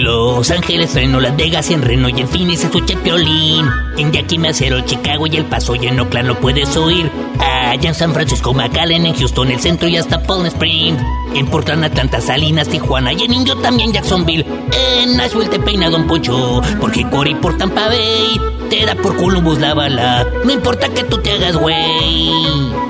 Los Ángeles, Reno, Las Vegas, en Reno y en Phoenix escuché Piolín. En Yakima, Cero, Chicago y El Paso y en Oakland lo puedes oír. Allá en San Francisco, McAllen, en Houston, el centro y hasta Palm Springs. En Portland, Atlanta, Salinas, Tijuana y en Indio también Jacksonville. En Nashville te peina Don Poncho, porque Cory por Tampa Bay te da por Columbus la bala. No importa que tú te hagas güey.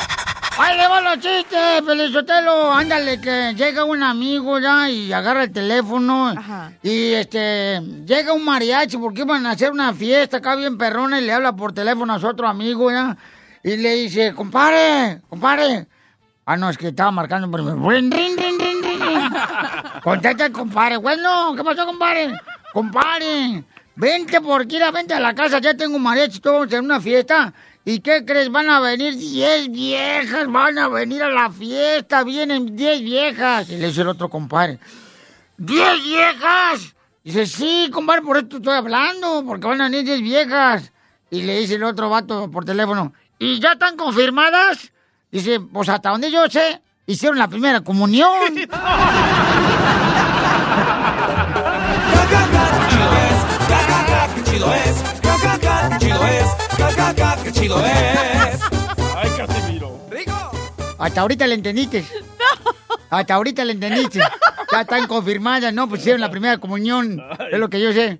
¡Ahí le van los chistes, Felizotelo! Ándale, que llega un amigo ya y agarra el teléfono. Y este, llega un mariachi porque iban a hacer una fiesta acá bien perrona y le habla por teléfono a su otro amigo ya. Y le dice, compadre, compadre. Ah, no, es que estaba marcando primero. Rin, rin, rin, rin, rin. Contesta el compadre. Bueno, ¿qué pasó, compadre? Compadre, vente por aquí, vente a la casa, ya tengo un mariachi, todos vamos a hacer una fiesta. ¿Y qué crees? Van a venir 10 viejas, van a venir a la fiesta, vienen 10 viejas. Y le dice el otro compadre, ¿10 viejas? Dice, sí, compadre, por esto estoy hablando, porque van a venir 10 viejas. Y le dice el otro vato por teléfono, ¿y ya están confirmadas? Dice, pues hasta donde yo sé, hicieron la primera comunión. ¡Qué chido es! ¡Qué chido es! ¡Qué chido es! ¡Ay, Casimiro! Hasta ahorita le entendiste. Hasta ahorita le entendiste. Ya están confirmadas, ¿no? Pues hicieron la primera comunión. Es lo que yo sé.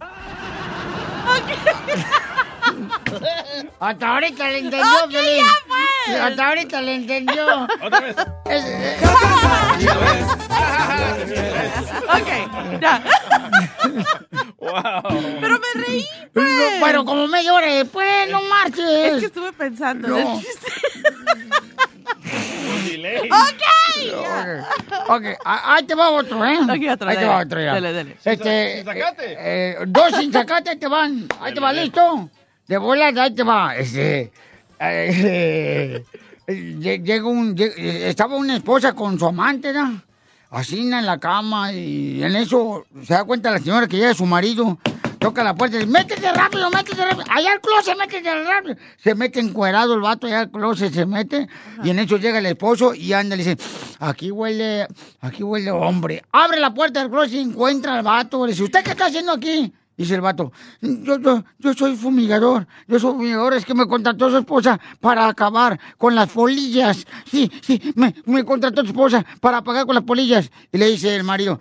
Hasta ahorita le entendió, Ok, Piolín. ya, pues. Hasta ahorita le entendió. Otra vez. Es- eh, Ok, ya. Pero me reí, pues. No, Bueno, como media hora después, no marches. Es que estuve pensando en No. chiste. Ok. Ok, ahí te va otro, ¿eh? Ok, otro, Ahí te va otro, ya. Dale, dale. Este, Sin zacate. eh, eh, dos sin zacate, ahí te van. Ahí te va, ¿listo? De volada, ahí te va. Este, eh, lle- llega un, eh, estaba una esposa con su amante, ¿no? Así en la cama y en eso se da cuenta la señora que llega su marido, toca la puerta y dice, métete rápido, métete rápido, allá al closet, métete rápido. Se mete encuerado el vato, allá al closet se mete y en eso llega el esposo y anda y dice, aquí huele, aquí huele hombre. Abre la puerta del closet y encuentra al vato, le dice, ¿usted qué está haciendo aquí? Dice el vato, yo, yo, yo soy fumigador, yo soy fumigador, es que me contrató su esposa para acabar con las polillas. Sí, sí, me, me contrató su esposa para acabar con las polillas. Y le dice el marido,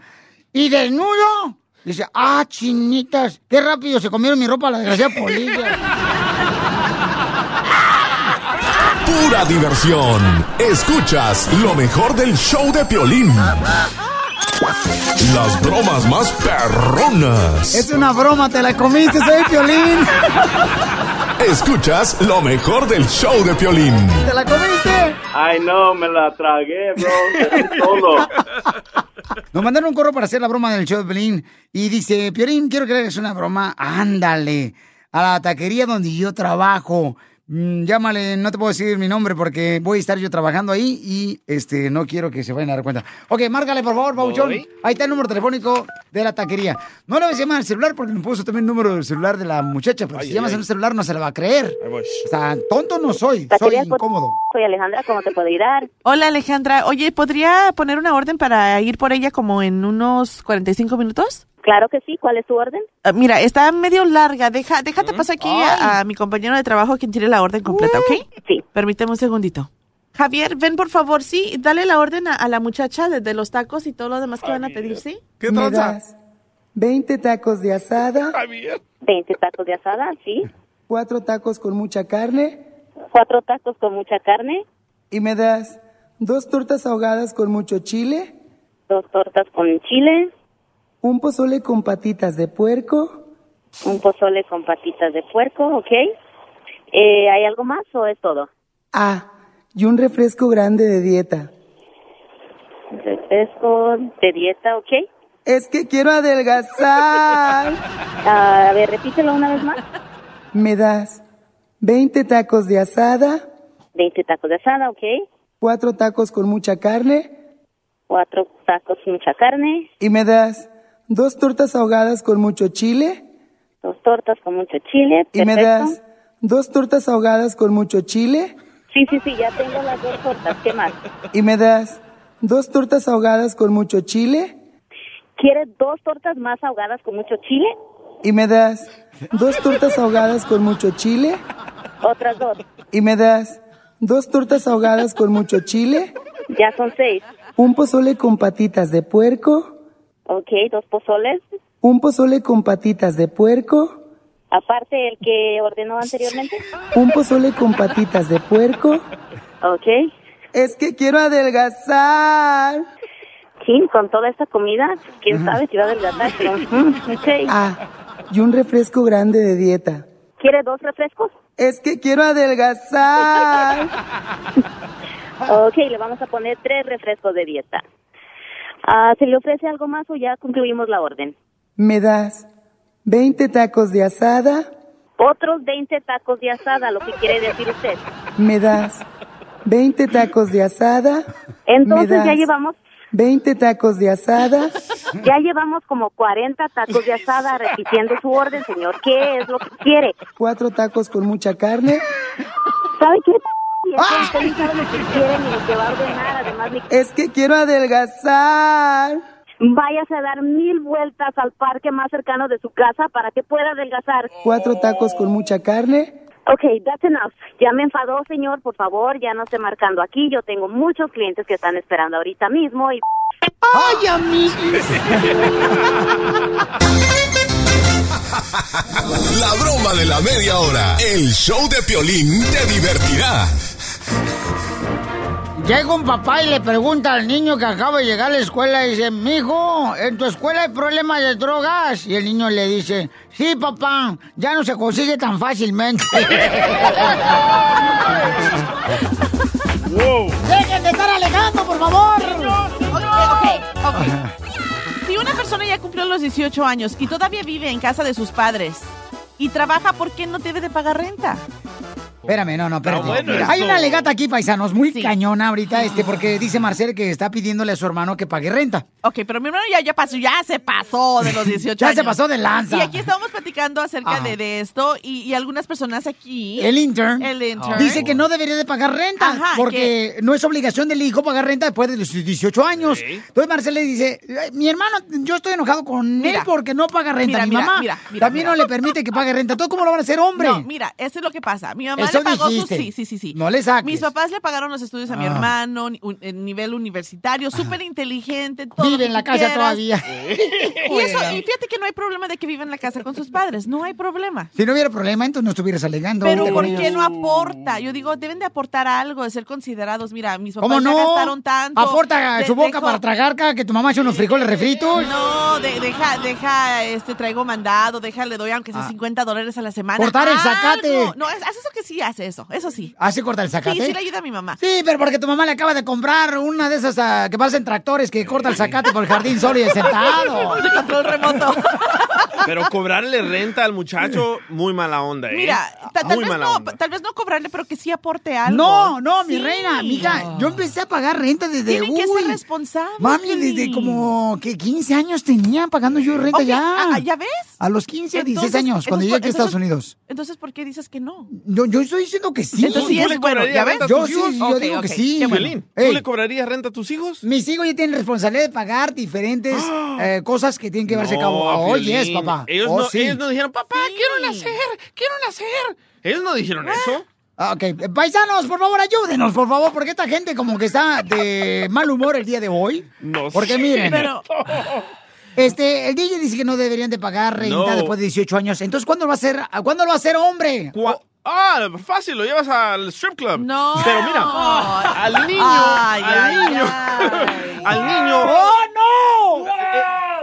¿y desnudo? Dice, ah, chinitas, qué rápido se comieron mi ropa la desgraciada polilla. Pura diversión. Escuchas lo mejor del show de Piolín. Las bromas más perronas. Es una broma, te la comiste, soy Piolín. Escuchas lo mejor del show de Piolín. ¿Te la comiste? Ay, no, me la tragué, bro. Todo. Nos mandaron un correo para hacer la broma del show de Piolín. Y dice, Piolín, quiero que le hagas una broma. Ándale, a la taquería donde yo trabajo. Mm, llámale, no te puedo decir mi nombre porque voy a estar yo trabajando ahí y este no quiero que se vayan a dar cuenta. Ok, márcale por favor, Pauchón. Ahí está el número telefónico de la taquería. No le voy a llamar al celular porque me puso también el número del celular de la muchacha, pero Ay, si ay, llamas ay. al celular no se le va a creer. O sea, tonto no soy, soy Taquería Pot- incómodo. Soy Alejandra, ¿cómo te puedo ayudar? Hola Alejandra, oye, ¿podría poner una orden para ir por ella como en unos 45 minutos? Claro que sí, ¿cuál es tu orden? Ah, mira, está medio larga. Deja, déjate pasar aquí a, a mi compañero de trabajo quien tiene la orden completa, ¿ok? Sí. Permíteme un segundito. Javier, ven por favor, sí, dale la orden a, a la muchacha de, de los tacos y todo lo demás que van a pedir, ¿sí? ¿Qué ¿Me tranza? das 20 tacos de asada, Javier. 20 tacos de asada, sí. 4 tacos con mucha carne Cuatro tacos con mucha carne, y me das dos tortas ahogadas con mucho chile, dos tortas con chile, un pozole con patitas de puerco, un pozole con patitas de puerco, ¿ok? Eh, ¿Hay algo más o es todo? ah, y un refresco grande de dieta. Refresco de dieta, ¿ok? Es que quiero adelgazar. Ah, a ver, repítelo una vez más. Me das 20 tacos de asada, 20 tacos de asada, ¿ok? 4 tacos con mucha carne Cuatro tacos con mucha carne, y me das dos tortas ahogadas con mucho chile dos tortas con mucho chile, y me perfecto. das dos tortas ahogadas con mucho chile Sí, sí, sí, ya tengo las dos tortas, ¿qué más? y me das dos tortas ahogadas con mucho chile ¿Quieres dos tortas más ahogadas con mucho chile? y me das dos tortas ahogadas con mucho chile Otras dos. y me das dos tortas ahogadas con mucho chile, Ya son seis. un pozole con patitas de puerco, Ok, dos pozoles. un pozole con patitas de puerco, Aparte el que ordenó anteriormente. un pozole con patitas de puerco. Ok. Es que quiero adelgazar. Sí, con toda esta comida, quién sabe si va a adelgazar, pero... mm, ok. Ah, y un refresco grande de dieta. ¿Quiere dos refrescos? Es que quiero adelgazar. Ok, le vamos a poner tres refrescos de dieta. Ah, ¿Se le ofrece algo más o ya concluimos la orden? Me das 20 tacos de asada, Otros 20 tacos de asada, lo que quiere decir usted. me das 20 tacos de asada. Entonces ya llevamos 20 tacos de asada, Ya llevamos como 40 tacos de asada repitiendo su orden, señor. ¿Qué es lo que quiere? cuatro tacos con mucha carne, ¿Sabe qué? Y es que usted no sabe lo que quiere ni lo que va a ordenar. Además, ni- es que quiero adelgazar. váyase a dar mil vueltas al parque más cercano de su casa para que pueda adelgazar. Cuatro tacos con mucha carne, Ok, that's enough. Ya me enfadó, señor. Por favor, ya no esté marcando aquí. Yo tengo muchos clientes que están esperando ahorita mismo y... ¡Ay, amiguis! La broma de la media hora. El show de Piolín te divertirá. Llega un papá y le pregunta al niño que acaba de llegar a la escuela y dice, mijo, ¿en tu escuela hay problemas de drogas? Y el niño le dice, sí, papá, ya no se consigue tan fácilmente. ¡Dejen de estar alegando, por favor! Si una persona ya cumplió los 18 años y todavía vive en casa de sus padres y trabaja, ¿por qué no debe de pagar renta? Espérame, no, no, espérate. bueno Mira, hay eso. una legata aquí, paisanos, muy cañona ahorita, este, porque dice Marcel que está pidiéndole a su hermano que pague renta. Ok, pero mi hermano ya, ya pasó, ya se pasó de los 18 Ya años. se pasó de lanza. Y aquí estábamos platicando acerca de, de esto y, y algunas personas aquí. El intern, El intern. dice que no debería de pagar renta Ajá, porque no es obligación del hijo pagar renta después de los 18 años. Entonces Marcel le dice, "Ay, mi hermano, yo estoy enojado con Mira. él porque no paga renta. Mira, mi mira, mamá mira, mira, también mira. no le permite que pague renta. ¿Todo cómo lo van a hacer, hombre? No, mira, esto es lo que pasa. Mi mamá Eso le pagó dijiste. sus... Sí, sí, sí, sí. No le saques. Mis papás le pagaron los estudios a mi Ah. hermano, un- en nivel universitario, súper inteligente. todo Vive en la casa quieras. todavía. Y, eso, y fíjate que no hay problema de que viva en la casa con sus padres. No hay problema. Si no hubiera problema, entonces no estuvieras alegando. Pero ¿por qué no aporta? Yo digo, deben de aportar algo, de ser considerados. Mira, mis papás ¿Cómo ya no? gastaron tanto. Aporta De- su boca dejo- para tragar cada que tu mamá hace unos frijoles refritos. No, de- deja, deja, este, traigo mandado, deja, le doy aunque sea Ah. 50 dólares a la semana. Cortar el zacate. Algo. No, es- haz eso que sí hace eso, eso sí. ¿Hace corta el zacate? Sí, sí le ayuda a mi mamá. Sí, pero porque tu mamá le acaba de comprar una de esas ah, que parecen tractores que corta el zacate por el jardín solo y sentado. De control remoto. Pero cobrarle renta al muchacho, muy mala onda, ¿eh? Mira, ta- tal, muy vez mala no, onda. tal vez no cobrarle, pero que sí aporte algo. No, no, mi Sí. reina, mija, yo empecé a pagar renta desde Tienen que ser responsables. Mami, desde como que 15 años tenía pagando yo renta Ok, ya. ah, ¿ya ves? A los 15 o 16 Entonces- años, cuando llegué aquí a entonces- Estados Unidos. Entonces, ¿por qué dices que no? Yo, yo estoy diciendo que sí. Entonces sí ¿Tú es le bueno, cobrarías ¿ya ves? renta a Yo tus sí, hijos? yo digo que sí. bueno. ¿tú le cobrarías renta a tus hijos? Mis hijos ya tienen responsabilidad de pagar diferentes eh, cosas que tienen que llevarse a cabo. No, Oye, es papá. Ellos, Oh, no, sí. ellos no dijeron, papá, quiero nacer, quiero nacer. Ellos no dijeron eso. Ah, Ok, paisanos, por favor, ayúdenos, por favor, porque esta gente como que está de mal humor el día de hoy. No Porque sé. miren, Pero, este, el DJ dice que no deberían de pagar renta No. después de 18 años. Entonces, ¿cuándo lo va a hacer? ¿Cuándo lo va a hacer hombre? Cua- Ah, fácil, lo llevas al strip club. No. Pero mira, al niño, Ay, al ay, niño, ay. al niño, ¡Oh, no! eh,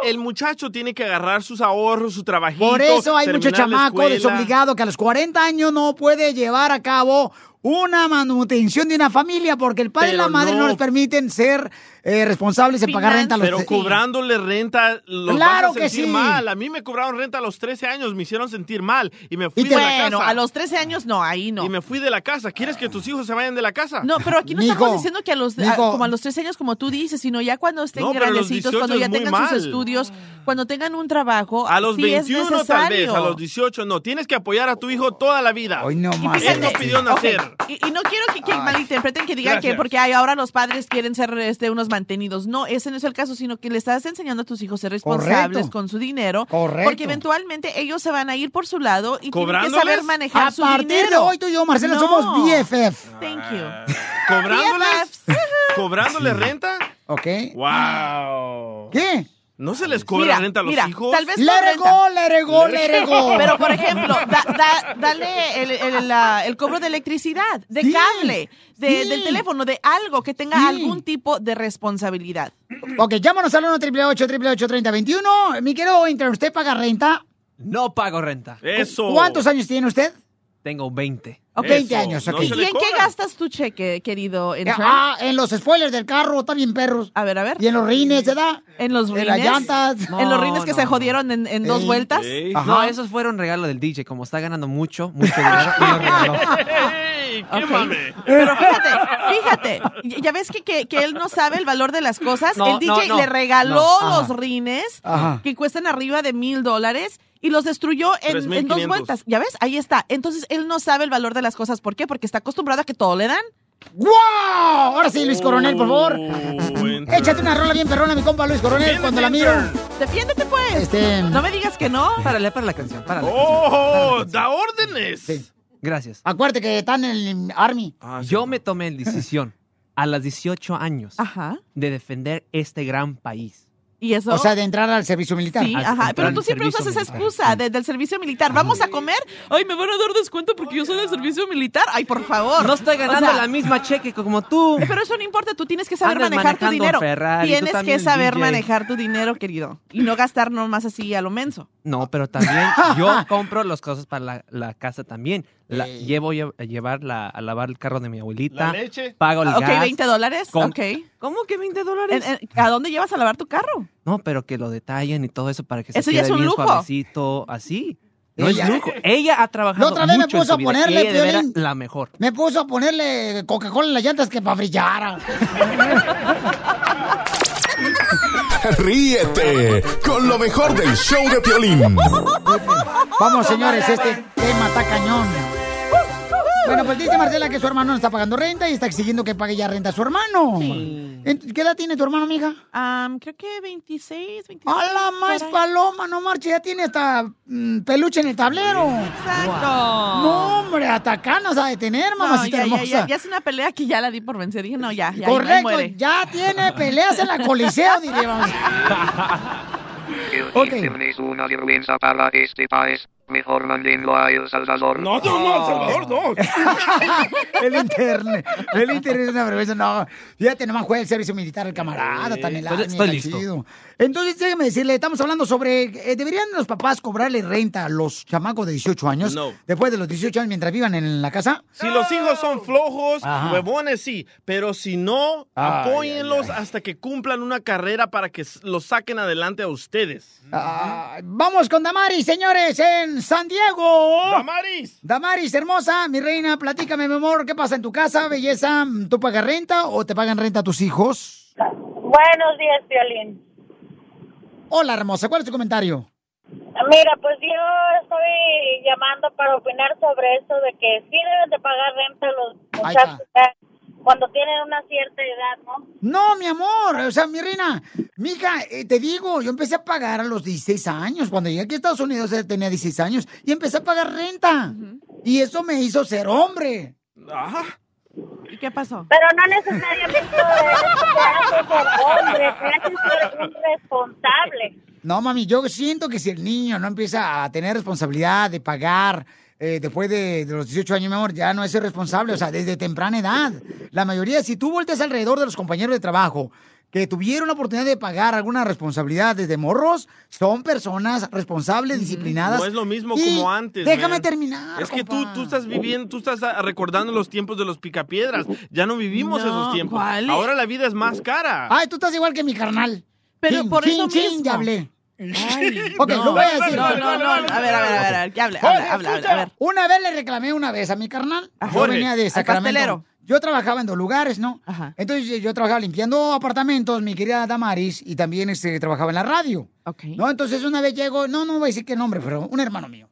el muchacho tiene que agarrar sus ahorros, su trabajito. Por eso hay mucho chamaco desobligado que a los 40 años no puede llevar a cabo una manutención de una familia porque el padre y la madre no. no. les permiten ser eh, responsables en pagar renta a los Pero cobrándole renta, los Claro vas a que sentir sí. mal. A mí me cobraron renta a los 13 años, me hicieron sentir mal y me fui Y de la bueno, casa. a los 13 años no, ahí no. Y me fui de la casa. ¿Quieres que tus hijos se vayan de la casa? No, pero aquí no Mijo, estamos diciendo que a los, a- como a los 13 años, como tú dices, sino ya cuando estén No, grandecitos, 18 cuando ya tengan sus estudios, cuando tengan un trabajo. A los sí es 21 tal vez, a los 18 no. Tienes que apoyar a tu hijo toda la vida. Hoy no más. Él no pidió nacer. Y, y no quiero que, que malinterpreten que digan Gracias. que porque ay, ahora los padres quieren ser este, unos mantenidos. No, ese no es el caso, sino que le estás enseñando a tus hijos a ser responsables Correcto. con su dinero. Correcto. Porque eventualmente ellos se van a ir por su lado y tienen que saber manejar A su partir dinero. de hoy tú y yo, Marcela, No. somos BFF. Thank you. ¿Cobrándoles? ¿Cobrándoles renta? ¿Ok? ¡Wow! ¿Qué? ¿No se les cobra Mira, renta a los mira, hijos? tal vez Let it renta. go, let it go, let it go. Pero, por ejemplo, da- da- dale el, el- la- el cobro de electricidad, de Sí, cable, de- sí. del teléfono, de algo que tenga Sí. algún tipo de responsabilidad. Ok, llámanos al 1 888 3021 Mi querido Inter, ¿usted paga renta? No pago renta. Eso. ¿Cuántos años tiene usted? Tengo 20. Ok, Eso, 20 años, ok. ¿Y en qué gastas tu cheque, querido Eh, intern? Ah, en los spoilers del carro, está bien perros. A ver, a ver. Y en los rines, ¿verdad? En los En rines. las llantas. en los rines que No, se no. jodieron en, en dos vueltas. Ey. Ajá. No, esos fueron regalo del DJ. Como está ganando mucho, mucho dinero. ¡Qué Ok. mame! Pero fíjate, fíjate, ya- ves que, que, que él no sabe el valor de las cosas. No, el DJ no, no. le regaló No. los rines Ajá. que cuestan arriba de mil dólares y los destruyó en, en dos 3,500. vueltas. ¿Ya ves? Ahí está. Entonces él no sabe el valor de las cosas. ¿Por qué? Porque está acostumbrado a que todo le dan. ¡Wow! Ahora sí, Luis Coronel, por favor. Oh. Échate una rola bien perrona, mi compa Luis Coronel, cuando la miro. Defiéndete, pues. Este- No me digas que no. Párale, para la canción. ¡Oh! ¡Da órdenes! Sí. Gracias. Acuérdate que están en el Army. Ah, sí. Yo me tomé la decisión a los 18 años Ajá. de defender este gran país. Y eso. O sea, de entrar al servicio militar. Sí, ajá. Pero tú siempre usas esa excusa de- del servicio militar. ¿Vamos a comer? Ay, me van a dar descuento porque yo soy del servicio militar. Ay, por favor. No estoy ganando O sea, la misma cheque como tú. Pero eso no importa, tú tienes que saber Andas manejar tu dinero. Ferrari, tienes que saber DJ. manejar tu dinero, querido. Y no gastar nomás así a lo menso. No, pero también yo compro las cosas para la, la casa también. La, Ey. llevo lle- a llevar la- a lavar el carro de mi abuelita. La leche. Pago el ok, gas. 20 dólares. Con- Ok. ¿Cómo que 20 dólares? En- en- ¿A dónde llevas a lavar tu carro? No, pero que lo detallen y todo eso para que se Eso ya quede es un bien lujo. suavecito, así. No Ella- es lujo. Ella ha trabajado La otra vez me mucho puso a vida. ponerle, Ella de veras Piolín. la mejor. Me puso a ponerle Coca-Cola en las llantas que para brillar. Ríete con lo mejor del show de Piolín. Vamos, señores, este tema está cañón. Bueno, pues dice Marcela que su hermano no está pagando renta y está exigiendo que pague ya renta a su hermano. Ent- ¿Qué edad tiene tu hermano, mija? Creo que 26, 27. ¡A la más paloma! No marche, ya tiene hasta mm, peluche en el tablero. Exacto. No, hombre, hasta acá nos ha de tener, No, mamacita ya, hermosa. ya, ya es una pelea que ya la di por vencer. Dije, no, ya, ya, ahí Correcto, muere. ya tiene peleas en la coliseo, diríamos. El Ok. Houston es una vergüenza para este país. Mejor mándenlo a El Salvador. No, no, no, El Salvador no. el internet. El internet es una vergüenza. No, fíjate, nomás juega el servicio militar el camarada, tan helado. Estoy- estoy listo. chido. Entonces, déjame decirle, estamos hablando sobre, eh, ¿deberían los papás cobrarle renta a los chamacos de 18 años? No. Después de los 18 años, mientras vivan en la casa. Si los hijos son flojos, Ajá. huevones, sí. Pero si no, Ay, apóyenlos hasta que cumplan una carrera para que los saquen adelante a ustedes. Ah, vamos con Damaris, señores, en San Diego. Damaris. Damaris, hermosa, mi reina, platícame, mi amor, ¿qué pasa en tu casa, belleza? ¿Tú pagas renta o te pagan renta tus hijos? Buenos días, Violín. Hola, hermosa, ¿cuál es tu comentario? Mira, pues yo estoy llamando para opinar sobre esto de que sí deben de pagar renta los muchachos cuando tienen una cierta edad, ¿no? No, mi amor, o sea, mi reina, mija, eh, te digo, yo empecé a pagar a los 16 años. Cuando llegué aquí a Estados Unidos eh, tenía 16 años y empecé a pagar renta. Y eso me hizo ser hombre. ¿Y qué pasó? Pero no necesariamente te hace ser hombre, te un responsable. No, mami, yo siento que si el niño no empieza a tener responsabilidad de pagar eh, después de, de los 18 años, mi amor, ya no es responsable, o sea, desde temprana edad. La mayoría, si tú volteas alrededor de los compañeros de trabajo que tuvieron la oportunidad de pagar alguna responsabilidad desde morros, son personas responsables, disciplinadas. No es lo mismo Y como antes. Déjame man. terminar. Es que tú, tú estás viviendo, tú estás recordando los tiempos de los picapiedras. Ya no vivimos No, esos tiempos. ¿cuál? Ahora la vida es más cara. Ay, tú estás igual que mi carnal. Pero Chin, por chin, eso chin, mismo. ya hablé. Ay, Ok, no. lo voy a decir. No, no, no, a ver, a ver, a ver, a ver, que hable, habla, habla, habla, a ver. Una vez le reclamé una vez a mi carnal. Yo Jorge, venía de Sacramento. Yo trabajaba en dos lugares, ¿no? Entonces yo- trabajaba limpiando apartamentos, mi querida Damaris, y también este, trabajaba en la radio. ¿No? Entonces una vez llego, no, no voy a decir qué nombre, pero un hermano mío.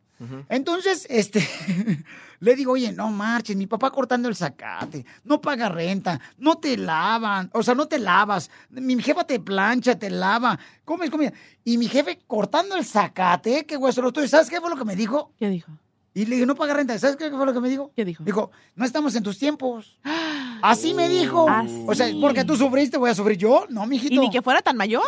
Entonces, este, le digo, oye, no marches, mi papá cortando el zacate, no paga renta, no te lavan, o sea, no te lavas, mi jefa te plancha, te lava, comes comida. Y mi jefe cortando el zacate, qué hueso lo estoy, ¿sabes qué fue lo que me dijo? ¿Qué dijo? Y le dije, no paga renta, ¿sabes qué fue lo que me dijo? ¿Qué dijo? Dijo, no estamos en tus tiempos. Así me dijo. O sea, porque tú sufriste, voy a sufrir yo. No, mijito. Y ni que fuera tan mayor.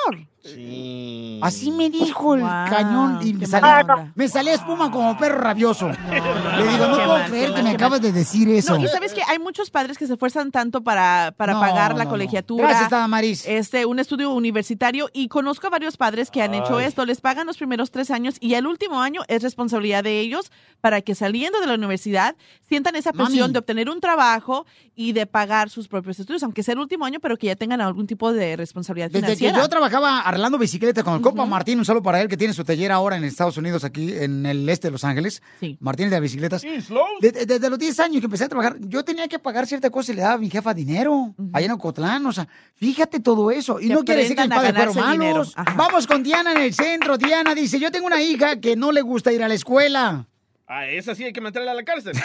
Así me dijo el Wow, cañón y me salía, me salía espuma como perro rabioso. Le digo, no puedo mal, creer que mal, me acabas de decir eso. No, y sabes que hay muchos padres que se esfuerzan tanto para, para No, pagar la no, no. colegiatura. Gracias, Damaris. Este, un estudio universitario y conozco a varios padres que han hecho esto. Les pagan los primeros tres años y el último año es responsabilidad de ellos para que saliendo de la universidad sientan esa presión Mami. de obtener un trabajo y de pagar sus propios estudios, aunque sea el último año, pero que ya tengan algún tipo de responsabilidad Desde financiera. que yo trabajaba arreglando bicicletas con el Copa Martín, un saludo para él que tiene su taller ahora en Estados Unidos, aquí en el este de Los Ángeles. Martín de las bicicletas. De- de- Desde, los 10 años que empecé a trabajar, yo tenía que pagar cierta cosa y le daba a mi jefa dinero, allá en Ocotlán. O sea, fíjate todo eso. Y Que no quiere decir que mis padres fueron malos. Vamos con Diana en el centro. Diana dice, yo tengo una hija que no le gusta ir a la escuela. A esa sí hay que meterla a la cárcel.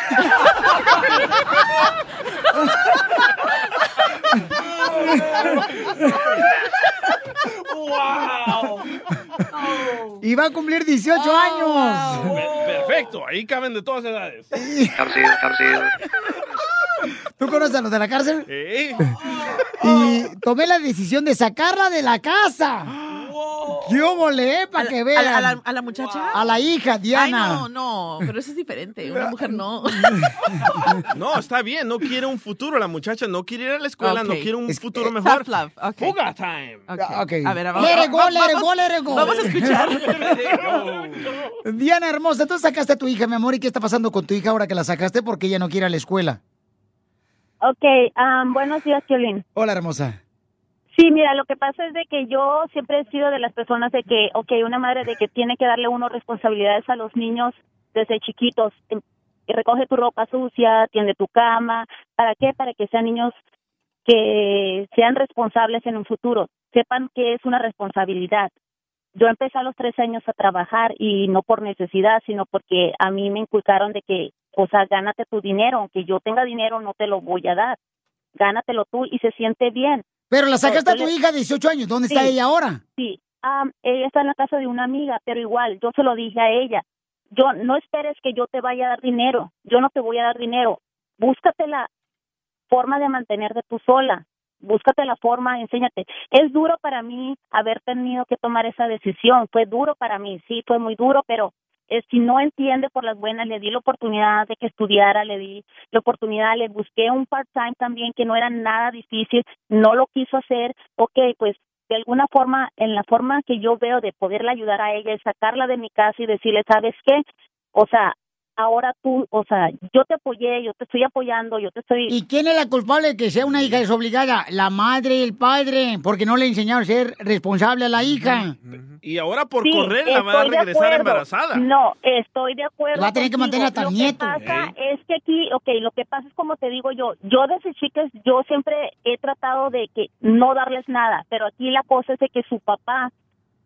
¡Wow! Y va a cumplir 18 años. Perfecto, ahí caben de todas edades. Cárcel, cárcel. ¿Tú conoces a los de la cárcel? Eh, Y tomé la decisión de sacarla de la casa. Yo volé para que ¿A vean. la, a la- a la muchacha? A la hija, Diana. Ay, no, no, pero eso es diferente. Una mujer no. No, está bien, no quiere un futuro. La muchacha no quiere ir a la escuela, no quiere un Es- futuro eh, mejor. tough love, ok. Fuga time. Ok. A ver, vamos, Let it go, vamos- let it go, let it go. Vamos a escuchar. Diana hermosa, tú sacaste a tu hija, mi amor, ¿y qué está pasando con tu hija ahora que la sacaste porque ella no quiere ir a la escuela? Ok, am, buenos días, Violín. Hola, hermosa. Sí, mira, lo que pasa es de que yo siempre he sido de las personas de que, ok, una madre de que tiene que darle uno responsabilidades a los niños desde chiquitos. Em, Recoge tu ropa sucia, tiende tu cama. ¿Para qué? Para que sean niños que sean responsables en un futuro, sepan que es una responsabilidad. Yo empecé a los tres años a trabajar y no por necesidad, sino porque a mí me inculcaron de que, o sea, gánate tu dinero, aunque yo tenga dinero no te lo voy a dar, gánatelo tú y se siente bien. Pero la sacaste a tu hija de 18 años, ¿dónde está ella ahora? Sí, ella está en la casa de una amiga, pero igual, yo se lo dije a ella. Yo no esperes que yo te vaya a dar dinero, yo no te voy a dar dinero. Búscate la forma de mantenerte tú sola, búscate la forma, enséñate. Es duro para mí haber tenido que tomar esa decisión, fue duro para mí, sí, fue muy duro, pero eh, si no entiende por las buenas, le di la oportunidad de que estudiara, le di la oportunidad, le busqué un part-time también que no era nada difícil, no lo quiso hacer, ok, pues de alguna forma, en la forma que yo veo de poderla ayudar a ella, es sacarla de mi casa y decirle, ¿sabes qué? O sea, ahora tú, o sea, yo te apoyé, yo te estoy apoyando, yo te estoy... ¿Y quién es la culpable de que sea una hija desobligada? La madre y el padre, porque no le enseñaron a ser responsable a la hija. Y ahora por Sí, correr la van a regresar embarazada. No, estoy de acuerdo. Va a tener que contigo. mantener hasta el Lo que nieto. pasa es que aquí, ok, lo que pasa es como te digo yo, yo desde chicas, yo siempre he tratado de que no darles nada, pero aquí la cosa es de que su papá,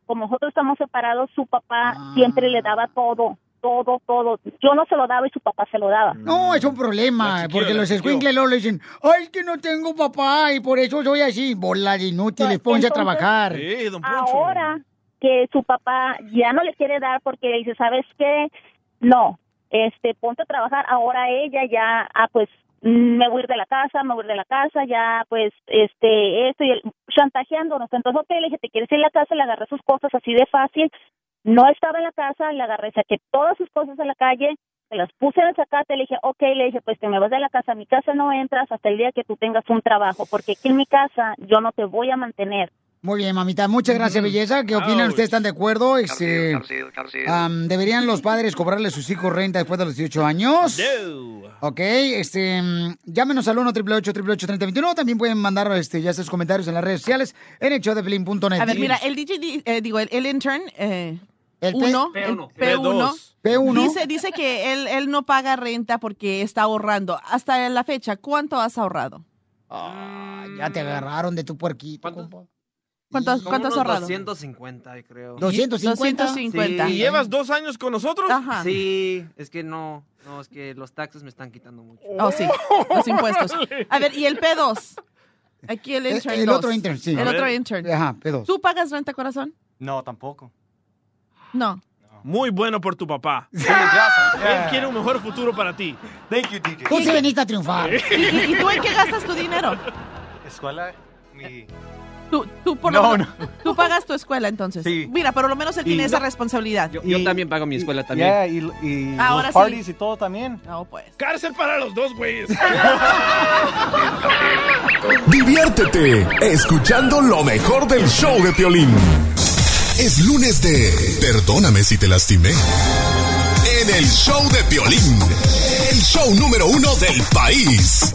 como nosotros estamos separados, su papá Ah. siempre le daba todo, todo, todo. Yo no se lo daba y su papá se lo daba. No, es un problema, porque los escuincles luego le dicen, ay, es que no tengo papá y por eso soy así. Bola de inútiles, ponse a trabajar. Ahora que su papá ya no le quiere dar porque le dice, ¿sabes qué? No, este, ponte a trabajar. Ahora ella ya, ah, pues, mm, me voy a ir de la casa, me voy a ir de la casa, ya, pues, este, esto y el, chantajeándonos. Entonces, ok, le dije, ¿te quieres ir a la casa? Le agarré sus cosas así de fácil. No estaba en la casa, le agarré, saqué todas sus cosas de la calle, se las puse en el zacate, le dije, ok, le dije, pues te me vas de la casa, a mi casa no entras hasta el día que tú tengas un trabajo, porque aquí en mi casa yo no te voy a mantener. Muy bien, mamita, muchas gracias, belleza. ¿Qué opinan? Ouch. ¿Ustedes están de acuerdo? Este, ¿Deberían los padres cobrarle a sus hijos renta después de los 18 años? Ok, este, mm, llámenos al 1 888 3021 También pueden mandar este, ya sus comentarios en las redes sociales en el show de Pelín.net. A ver, mira, el DJ, eh, digo, el, el intern, eh, El P- uno, P1. el P1, P1. Dice, dice que él, él no paga renta porque está ahorrando. Hasta la fecha, ¿cuánto has ahorrado? Ya te agarraron de tu puerquito. compa. ¿Cuánto, Como cuánto has unos ahorrado? 250, creo. 250. 250. ¿Y llevas dos años con nosotros? Ajá. Sí, es que no, no, es que los taxes me están quitando mucho. Oh, sí, los impuestos. A ver, ¿y el P2? Aquí el El- intern el dos. otro intern, sí. El otro intern. Ajá, P2. ¿Tú pagas renta, corazón? No, tampoco. No. Muy bueno por tu papá. Él quiere un mejor futuro para ti. Thank you, DJ. Tú sí veniste a triunfar. ¿Y, y- y tú en qué gastas tu dinero? Escuela, mi... Tú, tú, por No, lo- tú pagas tu escuela entonces. Sí. Mira, por lo menos él Y tiene esa no- responsabilidad. Yo, yo también pago mi escuela también. Yeah, y, y Ahora los sí. parties y todo también. No, pues. Cárcel para los dos, güeyes. Diviértete escuchando lo mejor del show de Piolín. Es lunes de Perdóname si te lastimé. En el show de Piolín, el show número uno del país.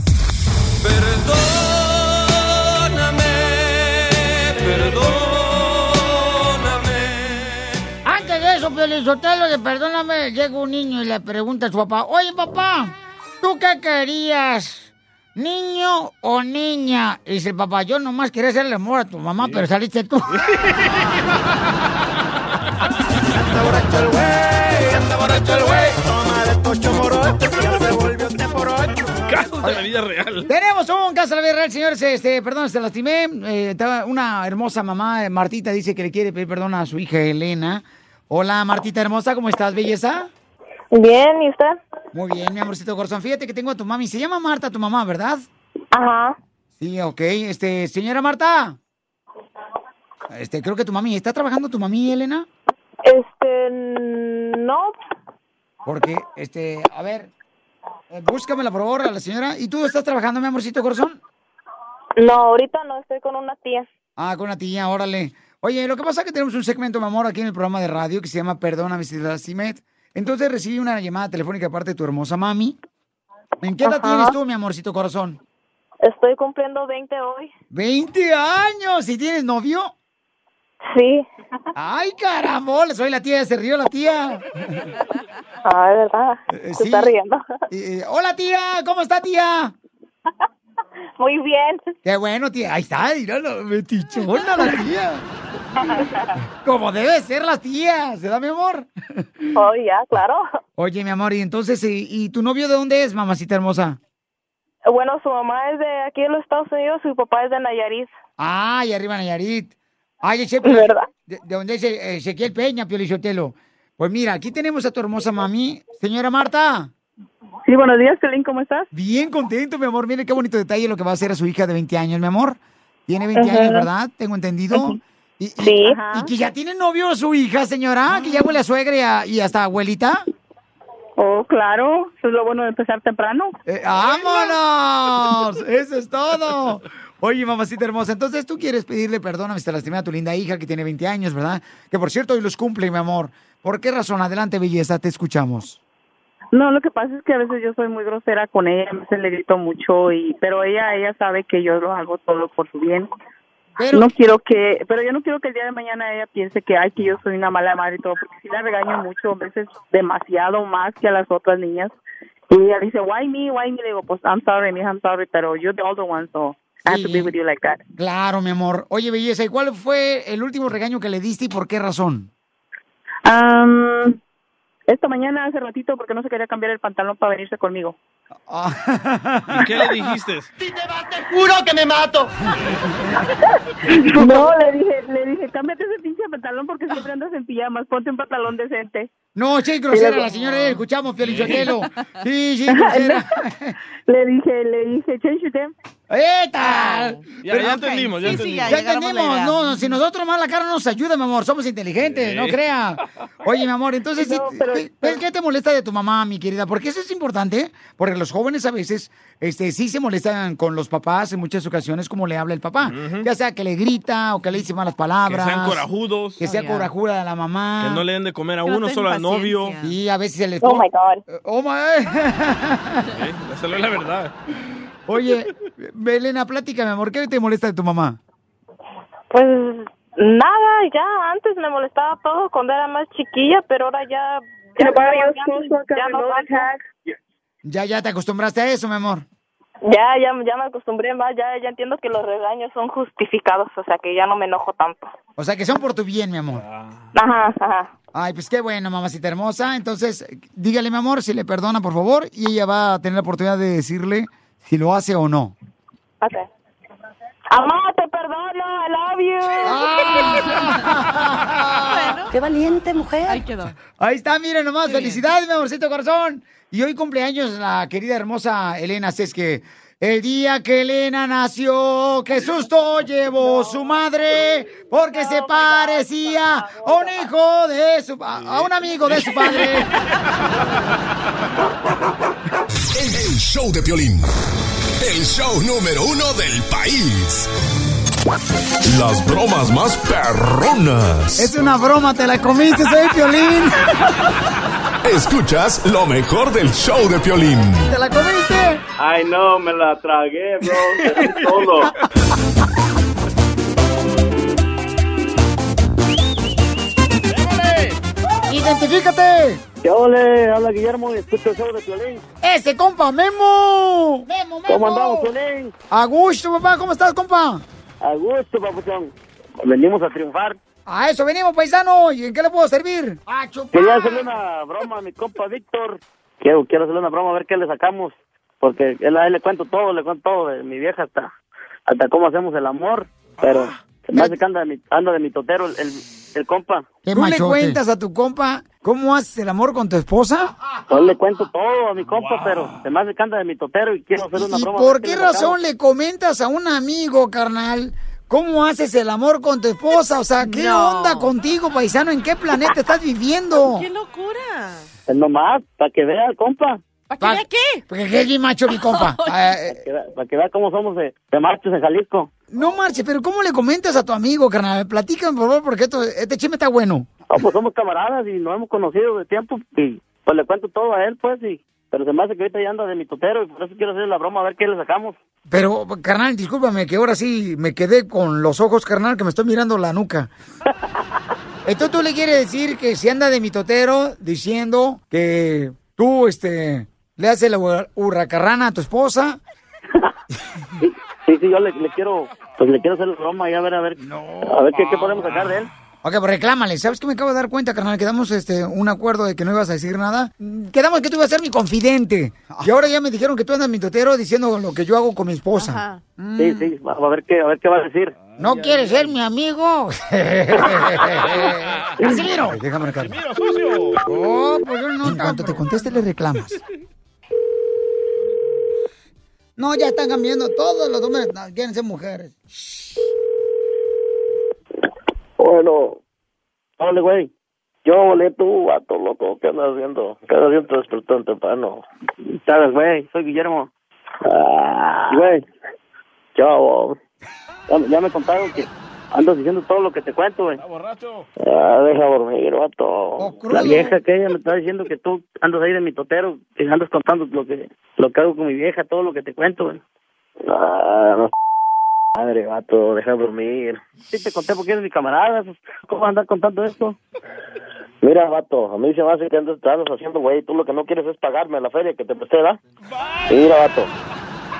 Antes de eso, Pelizotelo, de perdóname, llega un niño y le pregunta a su papá, oye papá, ¿tú qué querías? ¿Niño o niña? Y dice el papá, yo nomás quería hacerle amor a tu mamá, pero saliste tú. Anda borracho el güey, anda borracho el güey. Toma de tocho morocho, ya se volvió este morocho. Casos de la vida real. Tenemos un caso de la vida real, señores. Este, perdón, se lastimé. Eh, estaba una hermosa mamá, eh, Martita, dice que le quiere pedir perdón a su hija Elena. Hola, Martita hermosa, ¿cómo estás, belleza? Bien, ¿y usted? Muy bien, mi amorcito corazón. Fíjate que tengo a tu mami. Se llama Marta, tu mamá, ¿verdad? Ajá. Sí, ok. Este, señora Marta. Este, creo que tu mami. ¿Está trabajando tu mami, Elena? Este, no. Porque, este, a ver, eh, búscamela por favor a la señora. ¿Y tú estás trabajando, mi amorcito corazón? No, ahorita no, estoy con una tía. Ah, con una tía, órale. Oye, lo que pasa es que tenemos un segmento, mi amor, aquí en el programa de radio que se llama Perdóname si te lastimé. Entonces recibí una llamada telefónica de parte de tu hermosa mami. ¿En qué edad Ajá. tienes tú, mi amorcito corazón? Estoy cumpliendo 20 hoy. 20 años. ¿Y tienes novio? Sí. Ay, carambola, soy la tía, se rió la tía. Ah, de verdad. Eh, Se sí. está riendo. Eh, hola, tía, ¿cómo está, tía? Muy bien. Qué bueno, tía. Ahí está, míralo, metichona la tía. Como debe ser las tías, ¿verdad, mi amor? Oh, ya, claro. Oye, mi amor, y entonces, ¿y, y tu novio de dónde es, mamacita hermosa? Bueno, su mamá es de aquí en los Estados Unidos, su papá es de Nayarit. Ay, arriba Nayarit. Ay, ese, pues, ¿Verdad? De, de donde es eh, Ezequiel Peña, Piolichotelo. Pues mira, aquí tenemos a tu hermosa mami, señora Marta. Sí, buenos días, Pelín, ¿cómo estás? Bien contento, mi amor. Mire qué bonito detalle lo que va a hacer a su hija de 20 años, mi amor. Tiene 20 Ajá. años, ¿verdad? Tengo entendido. Y, y- Sí. ¿Y que ya tiene novio su hija, señora? ¿Que ya huele a suegra y, a- y hasta abuelita? Oh, claro, eso es lo bueno de empezar temprano. Eh, ¡Vámonos! Eso es todo. Oye, mamacita hermosa, entonces tú quieres pedirle perdón a Mr. Lastimé a tu linda hija que tiene 20 años, ¿verdad? Que por cierto hoy los cumple, mi amor. ¿Por qué razón? Adelante, belleza, te escuchamos. No, lo que pasa es que a veces yo soy muy grosera con ella, a veces le grito mucho y pero ella ella sabe que yo lo hago todo por su bien. no quiero que, pero yo no quiero que el día de mañana ella piense que ay que yo soy una mala madre y todo, porque si la regaño mucho, a veces demasiado más que a las otras niñas. Y ella dice, "Why me? Why me?" Le digo, "Pues I'm sorry, mija, I'm sorry, pero you're the older one, so I have to be with you like that." Claro, mi amor. Oye, belleza, ¿y cuál fue el último regaño que le diste y por qué razón? Um, esta mañana hace ratito porque no se quería cambiar el pantalón para venirse conmigo. ¿Y qué le dijiste? ¡Juro que me mato! No, le dije, le dije, cámbiate ese pinche pantalón porque siempre andas en pijamas, ponte un pantalón decente. No, sí, grosera la señora, eh, escuchamos, Piolichotelo. Sí, sí, grosera. le dije, le dije, change. ¡Eta! Ya, ya entendimos, ya Sí, sí, entendimos. ya entendimos. No, no, si nosotros más la cara no nos ayuda, mi amor. Somos inteligentes, Sí. no crea. Oye, mi amor, entonces, No, sí, pero- ¿qué- ¿qué, qué te molesta de tu mamá, mi querida? Porque eso es importante, porque los jóvenes a veces este, sí se molestan con los papás en muchas ocasiones, como le habla el papá. Ya sea que le grita o que le dice malas Que palabras. sean corajudos. Que sea corajuda la mamá. Que no le den de comer a Que no uno, tengan solo al novio. Y a veces se les Oh my God. Oh my. Esa es la verdad. Oye, Belena, plática, mi amor, ¿qué te molesta de tu mamá? Pues nada, ya antes me molestaba todo cuando era más chiquilla, pero ahora ya ya, ya, ya- no. Ya, ya te acostumbraste a eso, mi amor. Ya, ya, ya me acostumbré más, ya, ya entiendo que los regaños son justificados, o sea que ya no me enojo tanto. O sea, que son por tu bien, mi amor. Ajá, ajá. Ay, pues qué bueno, mamacita hermosa. Entonces, dígale, mi amor, si le perdona, por favor, y ella va a tener la oportunidad de decirle si lo hace o no. Ok. Amá, te perdono, I love you. ¡Qué valiente mujer! Ahí quedó. Ahí está, miren nomás. Qué bien. Felicidades, mi amorcito corazón. Y hoy cumpleaños la querida hermosa Elena. Así es que el día que Elena nació, qué susto llevó su madre, porque se parecía a un hijo de su... a, a un amigo de su padre. El show de Piolín. El show número uno del país. Las bromas más perronas. Es una broma, te la comiste, soy Piolín. Escuchas lo mejor del show de Piolín. ¿Te la comiste? Ay, no, me la tragué, bro. Todo. ¡Identifícate! ¿Qué ole? Habla Guillermo y escucho el show de Piolín. ¡Ese compa, Memo! ¡Memo, Memo! ¿Cómo andamos, Piolín? A gusto, papá, ¿cómo estás, compa? A gusto, papuchón. Venimos a triunfar. A eso venimos, paisano. ¿Y en qué le puedo servir? ¡A Quería hacerle una broma a mi compa Víctor. Quiero, quiero hacerle una broma a ver qué le sacamos. Porque él, a él le cuento todo, le cuento todo de mi vieja hasta, hasta cómo hacemos el amor. Pero se me hace que anda de mi, anda de mi totero el, el, el compa. ¿Tú le cuentas a tu compa cómo haces el amor con tu esposa? Yo le cuento todo a mi compa, pero se me hace que anda de mi totero y quiero hacerle una ¿Y broma. por qué razón le comentas a un amigo, carnal, cómo haces el amor con tu esposa? O sea, ¿qué No. onda contigo, paisano? ¿En qué planeta estás viviendo? ¡Qué locura! Es nomás, para que vea, compa. ¿Para qué? qué? Porque es bien macho mi compa. Para que vea, que vea cómo somos de, de marchos en Jalisco. No marche, pero ¿cómo le comentas a tu amigo, carnal? Platícame, por favor, porque esto, este chisme está bueno. No, pues somos camaradas y nos hemos conocido de tiempo y pues le cuento todo a él, pues, y pero se me hace que ahorita ya anda de mi totero y por eso quiero hacerle la broma a ver qué le sacamos. Pero, carnal, discúlpame que ahora sí me quedé con los ojos, carnal, que me estoy mirando la nuca. Entonces tú le quieres decir que si anda de mitotero diciendo que tú, este, le haces la hurra- hurracarrana a tu esposa. Sí, sí, yo le, le quiero, pues le quiero hacer la broma y a ver, a ver, a ver qué, qué podemos sacar de él. Ok, pues reclámale. ¿Sabes qué me acabo de dar cuenta, carnal? Quedamos este, un acuerdo de que no ibas a decir nada. Mm, Quedamos que tú ibas a ser mi confidente. Y ahora ya me dijeron que tú andas mitotero diciendo lo que yo hago con mi esposa. Sí, sí, va- a ver qué, a ver qué va a decir. ¿No quieres ser mi amigo? ¡Casimiro! Déjame acá. Oh, pues yo no. En cuanto te conteste, le reclamas. No, ya están cambiando. Todos los hombres quieren ser mujeres. Bueno, dale, güey. Yo volé tú, vato, loco. ¿Qué andas haciendo? ¿Qué andas haciendo despertando temprano? ¿Sabes, güey? Soy Guillermo. Ah, güey. Chao. Ya, ya me contaron que andas diciendo todo lo que te cuento, güey. borracho? Ah, deja dormir, vato. La vieja que ella me está diciendo que tú andas ahí de mi totero, que andas contando lo que lo que hago con mi vieja, todo lo que te cuento, güey. Ah, no. Madre, vato, deja dormir. Sí te conté porque eres mi camarada. ¿Cómo vas a andar contando esto? Mira, vato, a mí se me hace que andas, andas haciendo, güey. Tú lo que no quieres es pagarme la feria que te presté, ¿verdad? Mira, vato.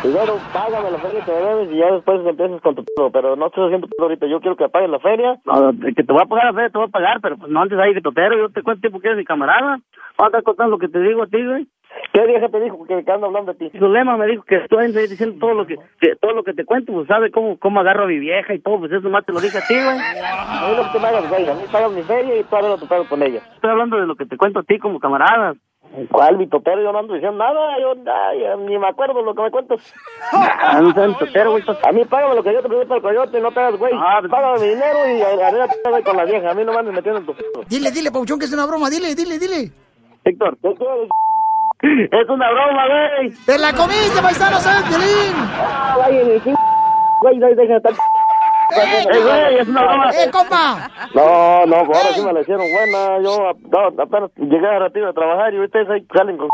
Primero págame la feria que debes y ya después empiezas con tu pedo. Pero no estoy haciendo pedo ahorita. Yo quiero que pagues la feria. No, que te voy a pagar la feria, te voy a pagar. Pero pues no antes ahí de totero. Yo te cuento tiempo que eres mi camarada. Voy a contando lo que te digo a ti, güey. ¿Qué vieja te dijo que, que ando hablando de ti? Su lema me dijo que estoy diciendo todo lo que, que todo lo que te cuento, pues sabe cómo, cómo agarro a mi vieja y todo, pues eso más te lo dije a ti, güey. A mí lo que te me hagas, güey, a mí pagas mi feria y tú arreglas tu pedo con ella. Estoy hablando de lo que te cuento a ti como camarada. ¿Cuál, mi totero? Yo no ando diciendo nada, yo ay, ni me acuerdo lo que me cuentas. Ah, no seas güey. A mí págame lo que yo te pedí para el coyote, no te hagas, güey. Págame mi dinero y tu pedo con la vieja. A mí no me andes metiendo en tu. Dile, dile, Pauchón, que es una broma. Dile, dile, dile. Héctor, ¿qué quieres? Es una broma, güey. ¡Te la comiste, paisano! ¡Sabes! Ah, vaya, güey, no deja de estar... ¡Eh, güey, es una broma! ¡Eh, compa! No, no, ahora sí me la hicieron buena. Yo apenas llegué a ratito a trabajar y ustedes ahí salen con...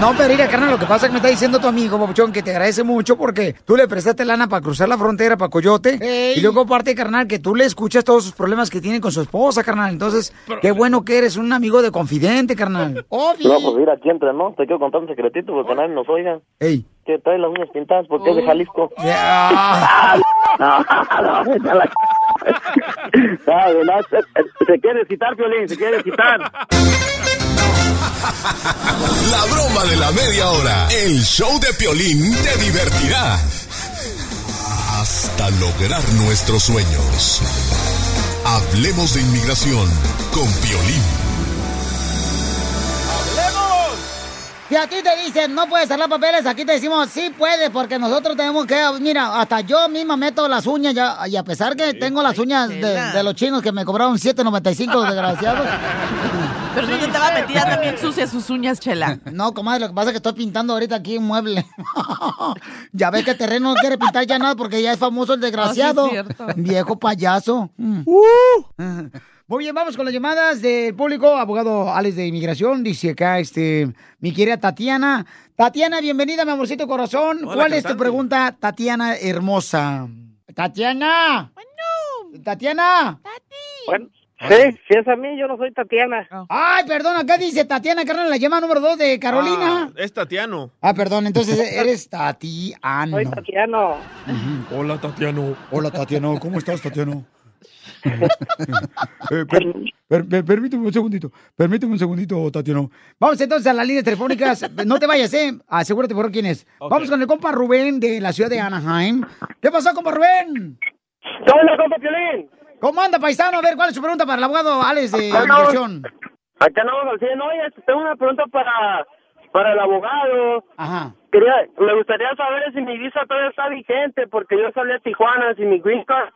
No, pero mira, carnal, lo que pasa es que me está diciendo tu amigo, Papuchón, que te agradece mucho porque tú le prestaste lana para cruzar la frontera para Coyote. Y luego aparte, carnal, que tú le escuchas todos sus problemas que tiene con su esposa, carnal. Entonces, qué bueno que eres un amigo de confidente, carnal. No, pues mira, aquí entre, ¿no? Te quiero contar un secretito porque nadie nos oiga. Ey. Que trae las uñas pintadas porque es de Jalisco. Ya. No, no, la... No, no, se, quiere quitar, Violín, se quiere quitar. La broma de la media hora. El show de Piolín te divertirá. Hasta lograr nuestros sueños. Hablemos de inmigración con Piolín. Si a ti te dicen no puedes arreglar papeles, aquí te decimos sí puedes, porque nosotros tenemos que, mira, hasta yo misma meto las uñas ya, y a pesar que tengo las uñas de, de los chinos que me cobraron 7.95 los desgraciados. Pero no te va a meter también sucia sus uñas, Chela. No, comadre, lo que pasa es que estoy pintando ahorita aquí un mueble. ya ves que el terreno no quiere pintar ya nada porque ya es famoso el desgraciado. Oh, sí, es cierto. Viejo payaso. Mm. Muy bien, vamos con las llamadas del público. Abogado Alex de Inmigración, dice acá, este, mi querida Tatiana. Tatiana, bienvenida, mi amorcito corazón. Hola, ¿Cuál es tu pregunta, Tatiana hermosa? Tatiana. Tatiana. Bueno, sí, si es a mí, yo no soy Tatiana. Ay, perdón, acá dice Tatiana, carnal, la llama número dos de Carolina. Ah, es Tatiano. Ah, perdón, entonces eres Tatiano. Soy Tatiano. Hola, Tatiano. Hola, Tatiano. ¿Cómo estás, Tatiano? Eh, per- per- per- permíteme un segundito. Permíteme un segundito, Tatiano. Vamos entonces a las líneas telefónicas. No te vayas, ¿eh? Asegúrate por quién es. Vamos con el compa Rubén de la ciudad de Anaheim. ¿Qué pasó, compa Rubén? ¿Cómo compa Piolín? ¿Cómo anda, paisano? A ver, ¿cuál es su pregunta para el abogado Alex de Hola. inmigración? Acá andamos al 100. Oye, tengo una pregunta para, para el abogado. Ajá. Quería, me gustaría saber si mi visa todavía está vigente, porque yo salí a Tijuana sin mi green card.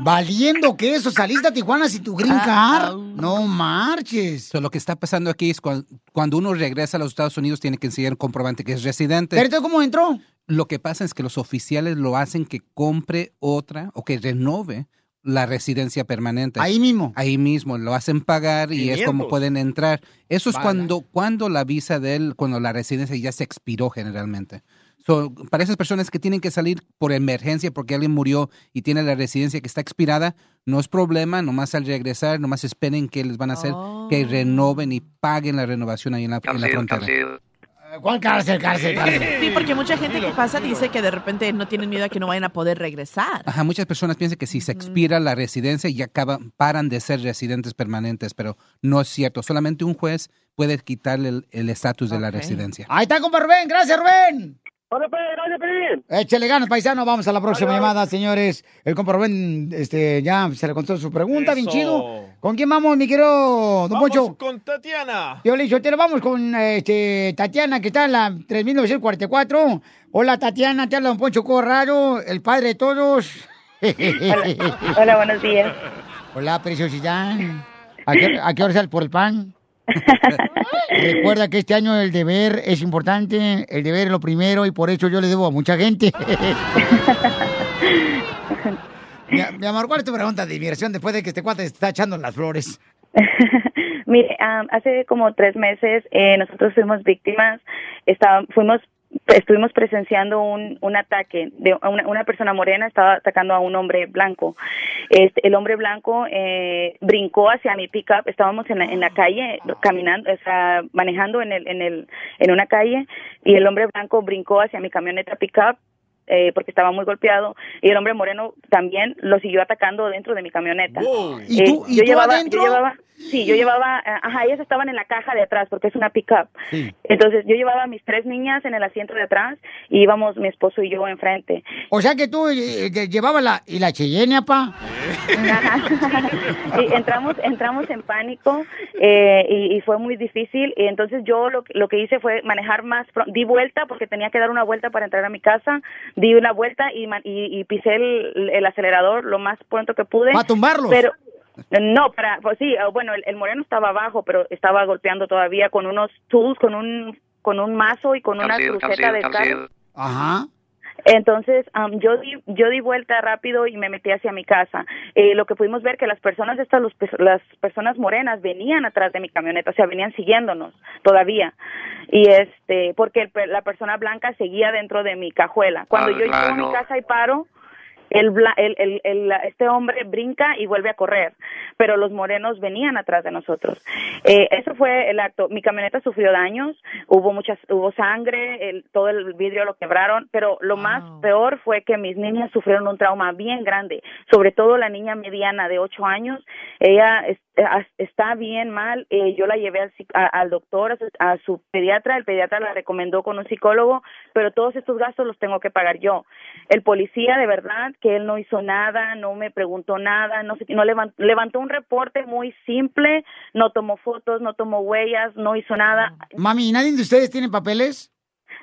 Valiendo que eso, saliste a Tijuana sin tu green card. No marches. So, lo que está pasando aquí es cuan- cuando uno regresa a los Estados Unidos tiene que enseñar un comprobante que es residente. ¿Pero entonces cómo entró? Lo que pasa es que los oficiales lo hacen que compre otra o que renove la residencia permanente. Ahí mismo. Ahí mismo, lo hacen pagar y es como 500. pueden entrar. Eso es Vale. cuando, cuando la visa de él, cuando la residencia ya se expiró generalmente. So, para esas personas que tienen que salir por emergencia porque alguien murió y tiene la residencia que está expirada, no es problema, nomás al regresar, nomás esperen que les van a hacer que renoven y paguen la renovación ahí en la, en la frontera. ¿Cuál cárcel, cárcel, cárcel? Sí, porque mucha gente que pasa dice que de repente no tienen miedo a que no vayan a poder regresar. Ajá, muchas personas piensan que si se expira la residencia ya acaban, paran de ser residentes permanentes, pero no es cierto. Solamente un juez puede quitarle el- el estatus de la residencia. Ahí está, compa Rubén. Gracias, Rubén. Gracias, Pelín. Échale ganas, paisano. Vamos a la próxima llamada, señores. El compa Rubén, este, ya se le contó su pregunta, bien chido. ¿Con quién vamos, mi querido Don Vamos Poncho? con Tatiana. Yo le dije, te vamos con este, Tatiana, que está en la 3944. Hola, Tatiana, te habla Don Poncho Corrado, el padre de todos. Hola, hola, buenos días. Hola, preciosidad. ¿A qué, a qué hora sal por el pan? Recuerda que este año el deber es importante, el deber es lo primero y por eso yo le debo a mucha gente. mi, mi amor, ¿cuál es tu pregunta de inmigración después de que este cuate te está echando las flores? Mire, hace como tres meses eh, nosotros fuimos víctimas, estaba, fuimos, estuvimos presenciando un, un ataque de una, persona morena estaba atacando a un hombre blanco. Este, el hombre blanco eh, brincó hacia mi pickup, estábamos en la, en la calle caminando, o sea, manejando en el, en el, en una calle y el hombre blanco brincó hacia mi camioneta pickup eh, porque estaba muy golpeado y el hombre moreno también lo siguió atacando dentro de mi camioneta. ¿Y Eh, tú- y yo tú llevaba, adentro? yo llevaba, sí, yo llevaba, eh, ajá, ellas estaban en la caja de atrás porque es una pickup. Entonces yo llevaba a mis tres niñas en el asiento de atrás y íbamos mi esposo y yo enfrente. O sea que tú eh, que llevabas la, y la Cheyenne, pa. y entramos entramos en pánico eh, y, y fue muy difícil y entonces yo lo, que- lo que hice fue manejar más di vuelta porque tenía que dar una vuelta para entrar a mi casa di una vuelta y ma- y, y pisé el, el acelerador lo más pronto que pude ¿Para tumbarlos? pero no, para, pues sí, ah, bueno, el, el moreno estaba abajo, pero estaba golpeando todavía con unos tools, con un, con un mazo y con una cruceta de carro. Ajá. Entonces, am, yo di, yo di vuelta rápido y me metí hacia mi casa. Eh, lo que pudimos ver que las personas estas, los las personas morenas venían atrás de mi camioneta, o sea, venían siguiéndonos todavía. Y este, porque el la persona blanca seguía dentro de mi cajuela. Cuando Ah, yo llego a mi claro. casa y paro, el, bla- el, el, el- este hombre brinca y vuelve a correr, pero los morenos venían atrás de nosotros. Eh, eso fue el acto. Mi camioneta sufrió daños, hubo muchas, hubo sangre, el, todo el vidrio lo quebraron, pero lo más peor fue que mis niñas sufrieron un trauma bien grande, sobre todo la niña mediana de ocho años. Ella es- a- está bien mal. eh, yo la llevé al, a- al doctor, a su, a su pediatra. El pediatra la recomendó con un psicólogo, pero todos estos gastos los tengo que pagar yo. El policía, de verdad, que él no hizo nada, no me preguntó nada, no, sé, no levan- levantó un reporte muy simple, no tomó fotos, no tomó huellas, no hizo nada. Mami, ¿nadie de ustedes tiene papeles?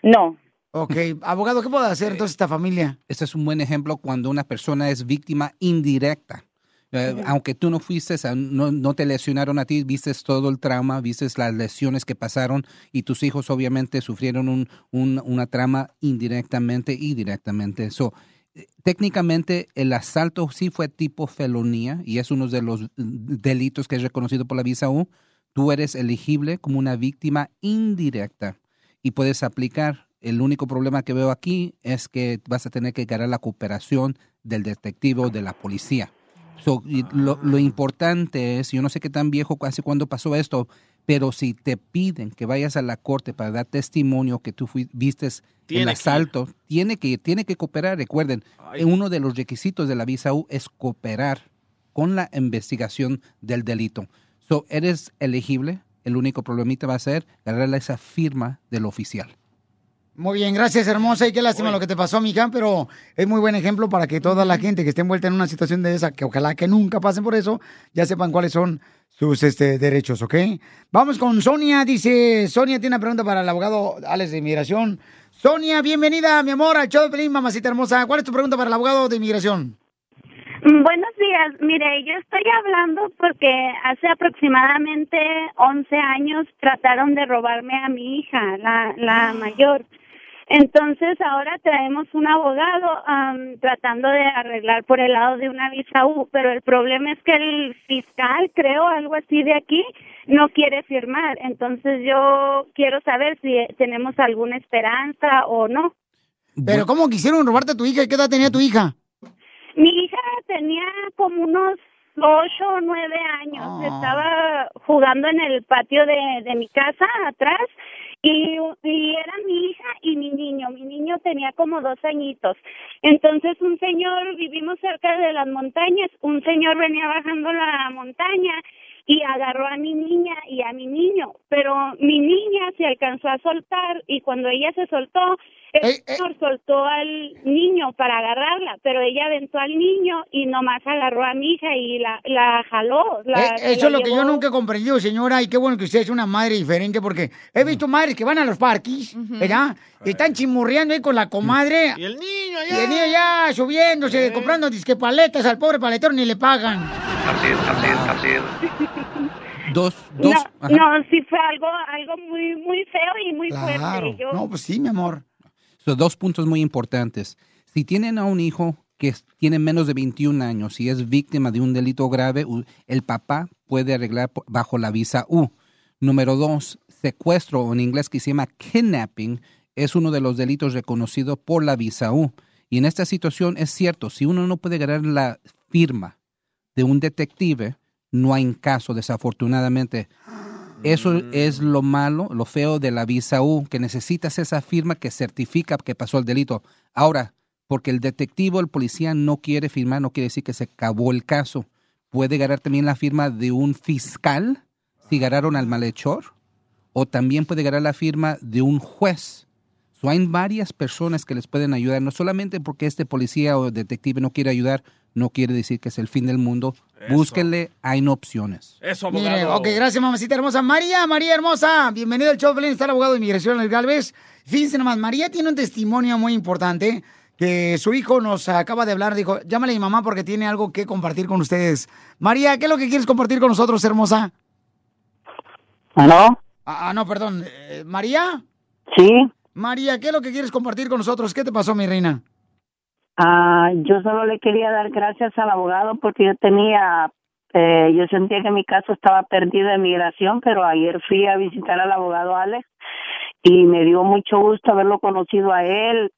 No. Ok, abogado, ¿qué puede hacer entonces esta familia? Este es un buen ejemplo cuando una persona es víctima indirecta. Eh. Aunque tú no fuiste, no, no te lesionaron a ti, viste todo el trauma, viste las lesiones que pasaron y tus hijos obviamente sufrieron un, un- una trama indirectamente y directamente. So, eh, técnicamente el asalto sí fue tipo felonía y es uno de los mm, delitos que es reconocido por la visa U. Tú eres elegible como una víctima indirecta y puedes aplicar. El único problema que veo aquí es que vas a tener que ganar la cooperación del detective o de la policía. So, lo, lo importante es, yo no sé qué tan viejo, hace cuándo pasó esto, pero si te piden que vayas a la corte para dar testimonio que tú Tiene el que asalto, tiene que tiene que cooperar. Recuerden, uno de los requisitos de la visa U es cooperar con la investigación del delito. So, eres elegible, el único problemita va a ser ganar esa firma del oficial. Muy bien, gracias, hermosa. Y qué lástima lo que te pasó, mija, pero es muy buen ejemplo para que toda la gente que esté envuelta en una situación de esa, que ojalá que nunca pasen por eso, ya sepan cuáles son sus este, derechos, ¿ok? Vamos con Sonia. Dice, Sonia tiene una pregunta para el abogado Alex de Inmigración. Sonia, bienvenida, mi amor, al show de Pelín, mamacita hermosa. ¿Cuál es tu pregunta para el abogado de Inmigración? Mm, Buenos días. Mire, yo estoy hablando porque hace aproximadamente 11 años trataron de robarme a mi hija, la, la mayor. Entonces ahora traemos un abogado am, tratando de arreglar por el lado de una visa U, pero el problema es que el fiscal, creo, algo así de aquí, no quiere firmar. Entonces yo quiero saber si tenemos alguna esperanza o no. Pero ¿cómo quisieron robarte a tu hija? ¿Qué edad tenía tu hija? Mi hija tenía como unos ocho o nueve años. Estaba jugando en el patio de, de mi casa atrás y, era mi hija y mi niño. Mi niño tenía como dos añitos. Entonces un señor, vivimos cerca de las montañas, un señor venía bajando la montaña y agarró a mi niña y a mi niño, pero mi niña se alcanzó a soltar y cuando ella se soltó, el señor soltó al niño para agarrarla, pero ella aventó al niño y nomás agarró a mi hija y la, la jaló. La, Eh, eso la es lo que yo nunca he comprendido, señora, y qué bueno que usted es una madre diferente, porque he visto madres que van a los parques, ¿verdad? Y están chimurreando ahí con la comadre. Y el niño allá. Y el niño ya subiéndose, comprando disque paletas al pobre paletero ni le pagan. Tarsier, tarsier, tarsier. Dos, dos. no, sí fue algo, algo muy, muy feo y muy Claro. fuerte. Yo, No, pues sí, mi amor. Dos puntos muy importantes. Si tienen a un hijo que tiene menos de 21 años y es víctima de un delito grave, el papá puede arreglar bajo la visa U. Número dos, secuestro, o en inglés que se llama kidnapping, es uno de los delitos reconocidos por la visa U. Y en esta situación es cierto, si uno no puede ganar la firma de un detective, no hay caso, desafortunadamente. Eso es lo malo, lo feo de la visa U, que necesitas esa firma que certifica que pasó el delito. Ahora, porque el detective o el policía no quiere firmar, no quiere decir que se acabó el caso. Puede ganar también la firma de un fiscal si ganaron al malhechor, o también puede ganar la firma de un juez. So, hay varias personas que les pueden ayudar, no solamente porque este policía o detective no quiere ayudar, no quiere decir que es el fin del mundo. Búsquenle, hay no opciones. Eso, Mire, abogado. ok, gracias, mamacita hermosa. María, María hermosa, bienvenida al show Pelín, está el abogado de inmigración, el Galvez. Fíjense nomás, María tiene un testimonio muy importante que su hijo nos acaba de hablar. Dijo, llámale a mi mamá porque tiene algo que compartir con ustedes. María, ¿qué es lo que quieres compartir con nosotros, hermosa? ¿Aló? Ah, ah, no, perdón. eh, ¿María? Sí. María, ¿qué es lo que quieres compartir con nosotros? ¿Qué te pasó, mi reina? Ah, yo solo le quería dar gracias al abogado porque yo tenía, eh, yo sentía que mi caso estaba perdido en migración, pero ayer fui a visitar al abogado Alex y me dio mucho gusto haberlo conocido a él.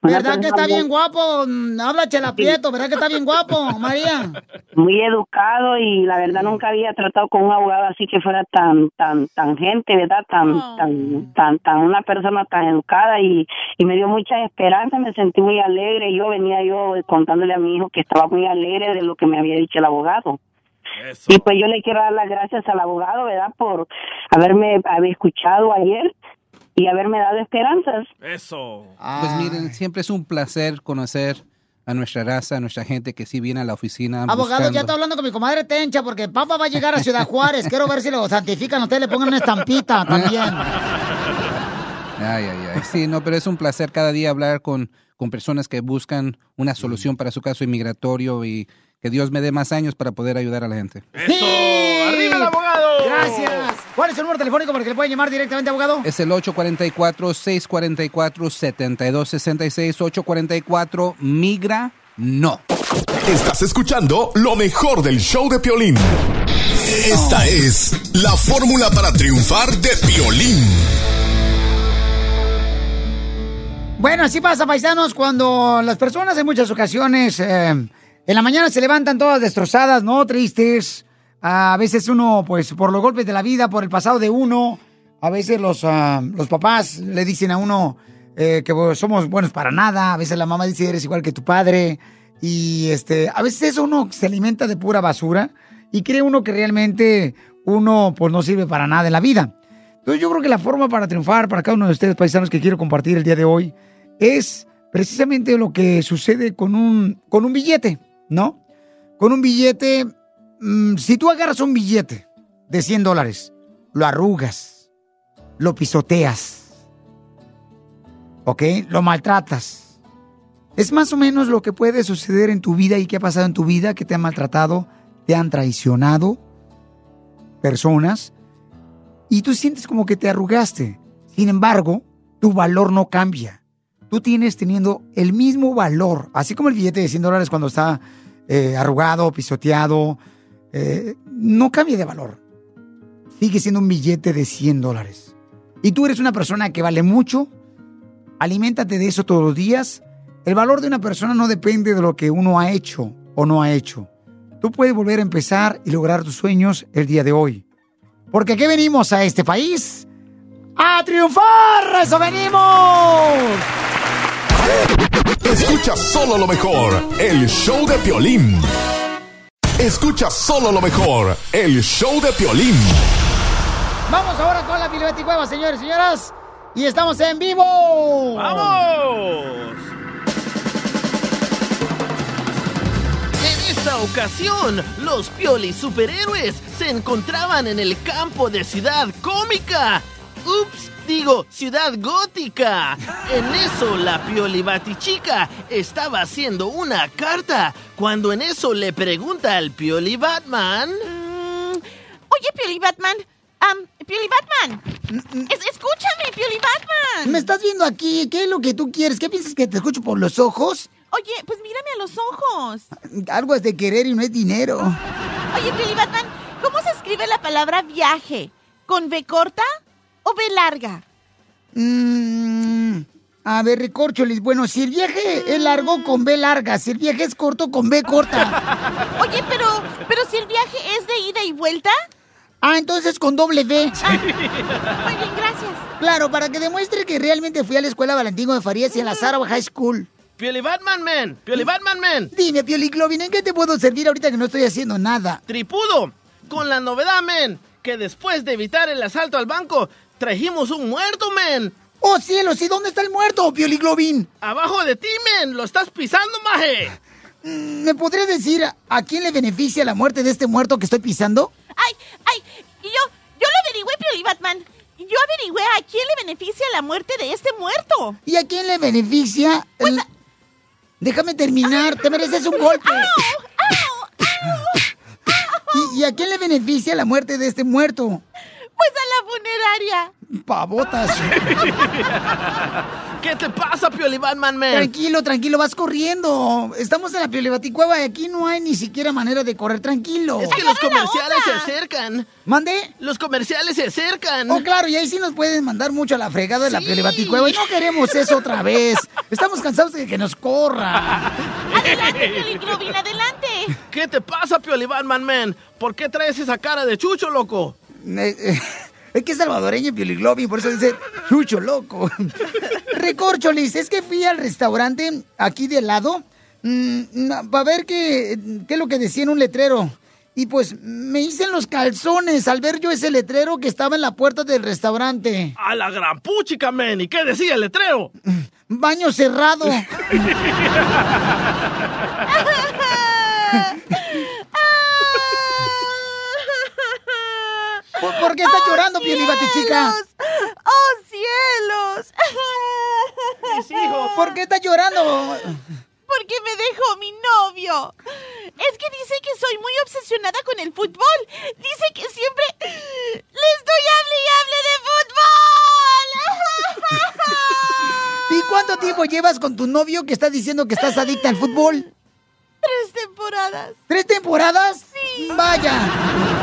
¿Verdad que está bien guapo? Mm, Habla Chela Prieto, ¿verdad que está bien guapo, María? Muy educado y la verdad nunca había tratado con un abogado así que fuera tan, tan, tan gente, ¿verdad? Tan, tan, tan, tan una persona tan educada y, y me dio mucha esperanza, me sentí muy alegre. Yo venía yo contándole a mi hijo que estaba muy alegre de lo que me había dicho el abogado. Y pues yo le quiero dar las gracias al abogado, ¿verdad? Por haberme haber escuchado ayer y haberme dado esperanzas. Eso. Pues miren, siempre es un placer conocer a nuestra raza, a nuestra gente que sí viene a la oficina. Abogado, buscando. ya está hablando con mi comadre Tencha porque papá va a llegar a Ciudad Juárez. Quiero ver si lo santifican. Ustedes le pongan una estampita también. Ay, ay, ay. Sí, no, pero es un placer cada día hablar con, con personas que buscan una solución para su caso inmigratorio y que Dios me dé más años para poder ayudar a la gente. ¡Eso! Gracias. ¿Cuál es el número telefónico para que le puedan llamar directamente, abogado? Es el 844-644-7266, 844 migra no. Estás escuchando lo mejor del show de Piolín. Esta es la fórmula para triunfar de Piolín. Bueno, así pasa, paisanos, cuando las personas en muchas ocasiones eh, en la mañana se levantan todas destrozadas, ¿no? Tristes. A veces uno, pues, por los golpes de la vida, por el pasado de uno, a veces los, ah, los papás le dicen a uno eh, que pues, somos buenos para nada, a veces la mamá dice eres igual que tu padre, y este, a veces eso uno se alimenta de pura basura y cree uno que realmente uno, pues, no sirve para nada en la vida. Entonces yo creo que la forma para triunfar para cada uno de ustedes, paisanos, que quiero compartir el día de hoy, es precisamente lo que sucede con un, con un billete, ¿no? Con un billete, mm, si tú agarras un billete de 100 dólares, lo arrugas, lo pisoteas, ¿ok? Lo maltratas. Es más o menos lo que puede suceder en tu vida y qué ha pasado en tu vida, que te han maltratado, te han traicionado personas y tú sientes como que te arrugaste. Sin embargo, tu valor no cambia. Tú tienes teniendo el mismo valor, así como el billete de 100 dólares cuando está eh, arrugado, pisoteado, eh, no cambia de valor. Sigue siendo un billete de 100 dólares. Y tú eres una persona que vale mucho, aliméntate de eso todos los días. El valor de una persona no depende de lo que uno ha hecho o no ha hecho. Tú puedes volver a empezar y lograr tus sueños el día de hoy. Porque aquí venimos a este país a triunfar. ¡A ¡Eso venimos! Escucha solo lo mejor, el show de Piolín. Escucha solo lo mejor, el show de Piolín. Vamos ahora con la Cueva, señores y señoras. Y estamos en vivo. ¡Vamos! En esta ocasión, los Pioli superhéroes se encontraban en el campo de Ciudad Cómica. Ups, digo, ciudad gótica. En eso la Pioli Batichica estaba haciendo una carta, cuando en eso le pregunta al Pioli Batman... Oye, Pioli Batman. am, Pioli Batman. Es- escúchame, Pioli Batman. Me estás viendo aquí, ¿qué es lo que tú quieres? ¿Qué piensas que te escucho por los ojos? Oye, pues mírame a los ojos. Algo es de querer y no es dinero. Oye, Pioli Batman, ¿cómo se escribe la palabra viaje? ¿Con B corta o B larga? Mm, a ver, recorcholis. Bueno, si el viaje es largo, con B larga. Si el viaje es corto, con B corta. Oye, pero, pero si el viaje es de ida y vuelta. Ah, entonces con doble B. Muy bien, gracias. Claro, para que demuestre que realmente fui a la escuela Valentín de Farías y a la Sarah High School. Pioli Batman Man, Pioli Batman Man. Dime, Pioli Globin, ¿en qué te puedo servir ahorita que no estoy haciendo nada? Tripudo, con la novedad, men, que después de evitar el asalto al banco, trajimos un muerto, men. ¡Oh, cielos! ¿Y dónde está el muerto, Pioli Globin? Abajo de ti, men, lo estás pisando, maje. Mm, ¿Me podrías decir a quién le beneficia la muerte de este muerto que estoy pisando? Ay, ay, y yo, yo lo averigüé, Pioli Batman. Yo averigüé a quién le beneficia la muerte de este muerto. ¿Y a quién le beneficia? Pues el- Déjame terminar, te mereces un golpe. ¿Y, y a quién le beneficia la muerte de este muerto? Pues a la funeraria. Pavotas. ¿Qué te pasa, Pioli Batman, man? Tranquilo, tranquilo, vas corriendo. Estamos en la Piolibaticueva y aquí no hay ni siquiera manera de correr tranquilo. Es que los comerciales se acercan. ¿Mande? Los comerciales se acercan. Oh, claro, y ahí sí nos pueden mandar mucho a la fregada de la Piolibaticueva y no queremos eso otra vez. Estamos cansados de que nos corra. Adelante, adelante. ¿Qué te pasa, Pioli Batman, man? ¿Por qué traes esa cara de chucho, loco? Eh, es que es salvadoreño Pioliglobin, por eso dice chucho loco. Recorcholis, es que fui al restaurante aquí de lado para ver qué, qué es lo que decía en un letrero. Y pues me hice en los calzones al ver yo ese letrero que estaba en la puerta del restaurante. A la gran puchica, men. ¿Y qué decía el letrero? Baño cerrado. ¿Por, por qué estás llorando, Piolibati, chica? ¡Oh, cielos! Mis hijos. ¿Por qué estás llorando? Porque me dejó mi novio. Es que dice que soy muy obsesionada con el fútbol. Dice que siempre le estoy hable y hable de fútbol. ¿Y cuánto tiempo llevas con tu novio que está diciendo que estás adicta al fútbol? Tres temporadas. ¿Tres temporadas? Sí. Vaya.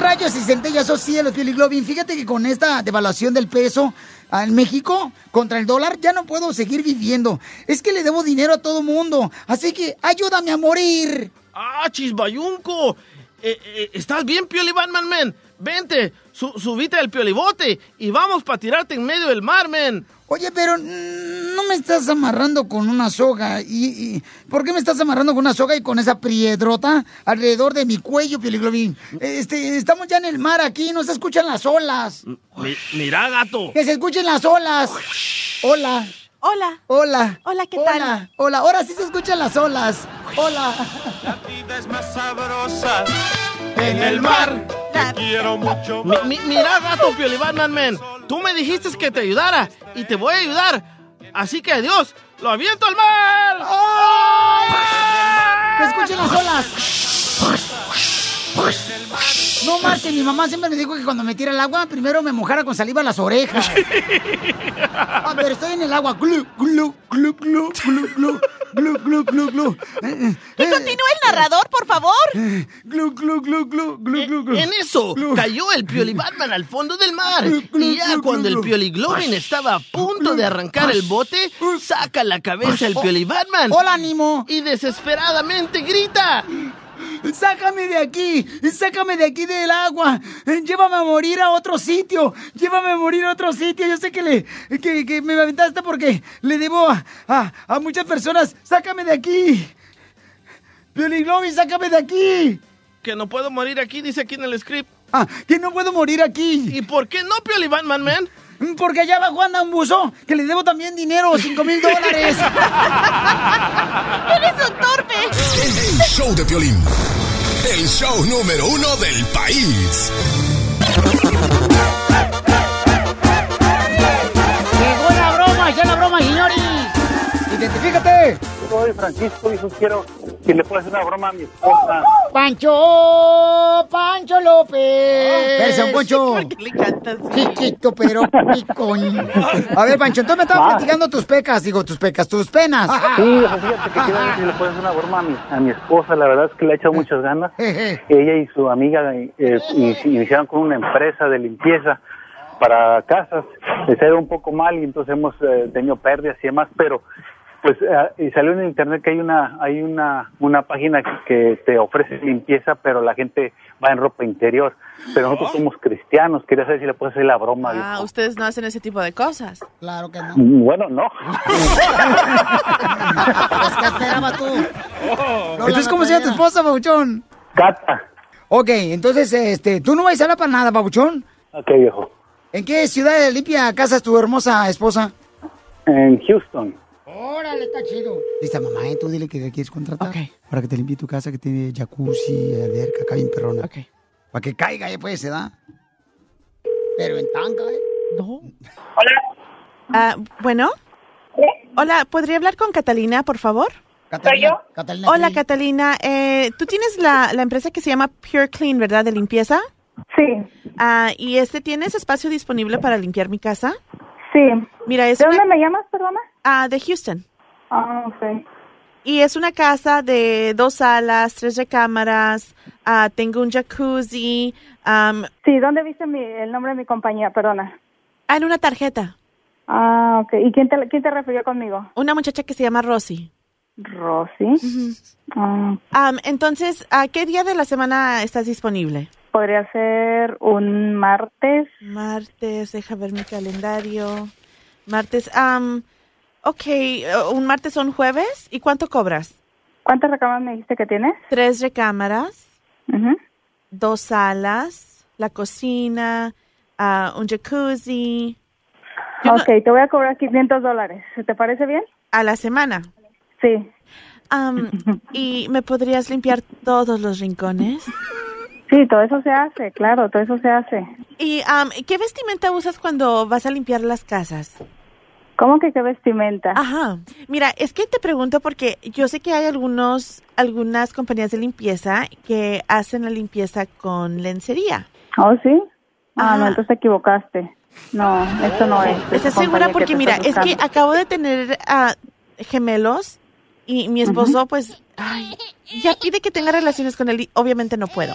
Rayos y centellas, oh cielos, Pioli Globin. Fíjate que con esta devaluación del peso en México contra el dólar ya no puedo seguir viviendo. Es que le debo dinero a todo mundo. Así que ayúdame a morir. ¡Ah, chisbayunco! Eh, eh, ¿Estás bien, Pioli Batman, men? Vente, su- subite al piolibote y vamos para tirarte en medio del mar, men. Oye, pero mm, no me estás amarrando con una soga. ¿Y, y por qué me estás amarrando con una soga y con esa piedrota alrededor de mi cuello, Pioliglobin? Este, estamos ya en el mar aquí, no se escuchan las olas. Mi- mira, gato. Que se escuchen las olas. Hola. Hola. Hola. Hola, ¿qué tal? Hola. Hola. Ahora sí se escuchan las olas. Hola. vida es más sabrosa en el mar. Te quiero mucho. Mi- mi- mira, gato, Pioli Batman, men. Tú me dijiste que te ayudara y te voy a ayudar. Así que adiós, lo aviento al mar. ¡Que escuchen las olas! No marchen, mi mamá siempre me dijo que cuando me tira el agua, primero me mojara con saliva las orejas. Ah, pero estoy en el agua. Glu, glu, glu, glu, glu, glu, glu, glu, glu, glu. Eh, eh, continúe el narrador, por favor. Glu, glu, glu, glu, glu, glu, glu. En eso cayó el Pioli Batman al fondo del mar. Y ya cuando el. Pioli Globin estaba a punto de arrancar el bote, saca la cabeza el Pioli Batman. ¡Hola, Nimo! Y desesperadamente grita. ¡Sácame de aquí! ¡Sácame de aquí del agua! ¡Llévame a morir a otro sitio! ¡Llévame a morir a otro sitio! Yo sé que, le, que, que me aventaste porque le debo a, a, a muchas personas. ¡Sácame de aquí! ¡Pioli Globi, sácame de aquí! Que no puedo morir aquí, dice aquí en el script. Ah, que no puedo morir aquí. ¿Y por qué no, Pioli Batman, man? Porque allá abajo anda un que le debo también dinero, 5 mil dólares. ¡Eres un torpe! El, el show de violín. El show número uno del país. ¡Llegó la broma! ¡Ya la broma, señores! Identifícate. Soy Francisco y yo quiero que le pueda hacer una broma a mi esposa. Pancho, Pancho López. Versión Poncho. Le canta así. Chiquito, pero picón. A ver, Pancho, entonces me estabas Ah. platicando tus pecas, digo, tus pecas, tus penas. Sí, fíjate que quiero ver si le puedo hacer una broma a mi, a mi esposa. La verdad es que le ha echado muchas ganas. Ella y su amiga eh, eh, iniciaron con una empresa de limpieza para casas. Les ha ido un poco mal y entonces hemos eh, tenido pérdidas y demás, pero pues eh, y salió en internet que hay una hay una una página que, te ofrece limpieza, pero la gente va en ropa interior. Pero nosotros somos cristianos. Quería saber si le puedo hacer la broma. Ah, ustedes no hacen ese tipo de cosas. Claro que no. Mm, Bueno, no. Pues, ¿Qué esperabas tú? Entonces, ¿cómo se llama tu esposa, Babuchón? Cata. Ok, entonces, este, ¿tú no vas a hablar para nada, Babuchón? Ok, viejo. ¿En qué ciudad de limpia casas tu hermosa esposa? En Houston. Órale, está chido. Dice, mamá, ¿eh? tú dile que quieres contratar. Para que te limpie tu casa que tiene jacuzzi, alberca, acá bien perrona. Ok. Para que caiga, ya pues, se da. Pero en tanga, ¿eh? No. Ah, bueno. Hola, ¿podría hablar con Catalina, por favor? Catalina, Catalina Hola, Clean. Catalina. Eh, Tú tienes la, la empresa que se llama Pure Clean, ¿verdad? De limpieza. Sí. Ah, ¿Y este tienes espacio disponible para limpiar mi casa? Sí. Mira, es ¿De una- dónde me llamas, perdona? Ah, de Houston. Ah, ok. Y es una casa de dos salas, tres recámaras. ah, tengo un jacuzzi. Sí, ¿dónde viste mi, el nombre de mi compañía? Perdona. ah, en una tarjeta. Ah, ok. ¿Y quién te, quién te refirió conmigo? Una muchacha que se llama Rosy. Rosy. Ah, entonces, ¿a qué día de la semana estás disponible? podría ser un martes. Martes, deja ver mi calendario. Martes, am, ok, eh, un martes o un jueves. ¿Y cuánto cobras? ¿Cuántas recámaras me dijiste que tienes? Tres recámaras, dos salas, la cocina, ah, un jacuzzi. Yo no- Ok, te voy a cobrar 500 dólares. ¿Te parece bien? a la semana. Sí. ¿Y me podrías limpiar todos los rincones? Sí, todo eso se hace, claro, todo eso se hace. ¿Y am, qué vestimenta usas cuando vas a limpiar las casas? ¿Cómo que qué vestimenta? Ajá. Mira, es que te pregunto porque yo sé que hay algunos, algunas compañías de limpieza que hacen la limpieza con lencería. ¿Oh, sí? Ah, no, entonces te equivocaste. No, esto no es. ¿Estás segura? Porque mira, es que acabo de tener ah, gemelos y mi esposo, pues, ay, ya pide que tenga relaciones con él y obviamente no puedo.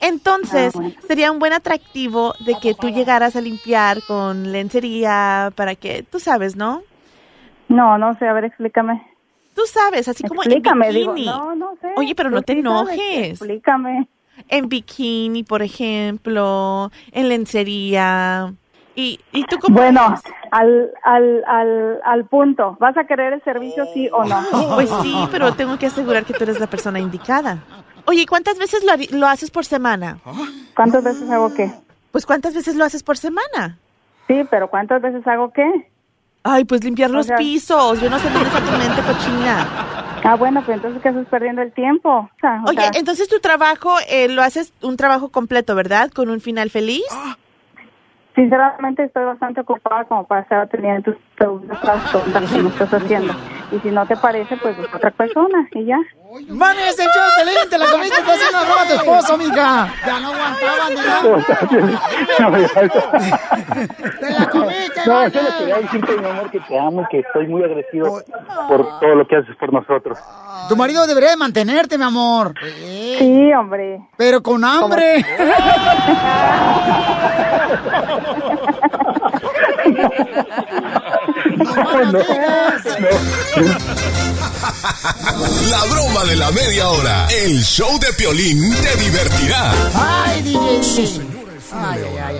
Entonces, Ah, bueno. sería un buen atractivo de que tú llegaras a limpiar con lencería para que, tú sabes, ¿no? No, no sé, a ver, explícame. Tú sabes, así como en Explícame, digo, bikini. no, no sé. Oye, pero no te enojes. Explícame. En bikini, por ejemplo, en lencería. ¿Y, y tú cómo Bueno, al, al, al, al punto. ¿Vas a querer el servicio sí o no? Pues sí, pero tengo que asegurar que tú eres la persona indicada. Oye, ¿y ¿cuántas veces lo, lo haces por semana? ¿Cuántas veces hago qué? Pues ¿cuántas veces lo haces por semana? Sí, pero ¿cuántas veces hago qué? Ay, pues limpiar O los sea- pisos. Yo no sé dónde está tu mente cochina. Ah, bueno, pues entonces ¿qué haces perdiendo el tiempo? O sea, o Oye, sea, entonces tu trabajo eh, lo haces un trabajo completo, ¿verdad? Con un final feliz. sinceramente estoy bastante ocupada como para estar atendiendo tus tontas que me estás haciendo. Y si no te parece, pues busca otra persona y ya. ¡Mami, es el show de Pelín! ¡Te la comiste! ¡Estás haciendo broma a tu esposo, mija! ¡Ya no aguantaban, ¡Te la comiste, No, vale! solo quería decirte, mi amor, que te amo y que estoy muy agradecido por todo lo que haces por nosotros. Tu marido debería de mantenerte, mi amor. Sí, hombre. Pero con hambre. La broma de la media hora. El show de Piolín te divertirá. ¡Ay, DJ! Ay, ay, ay,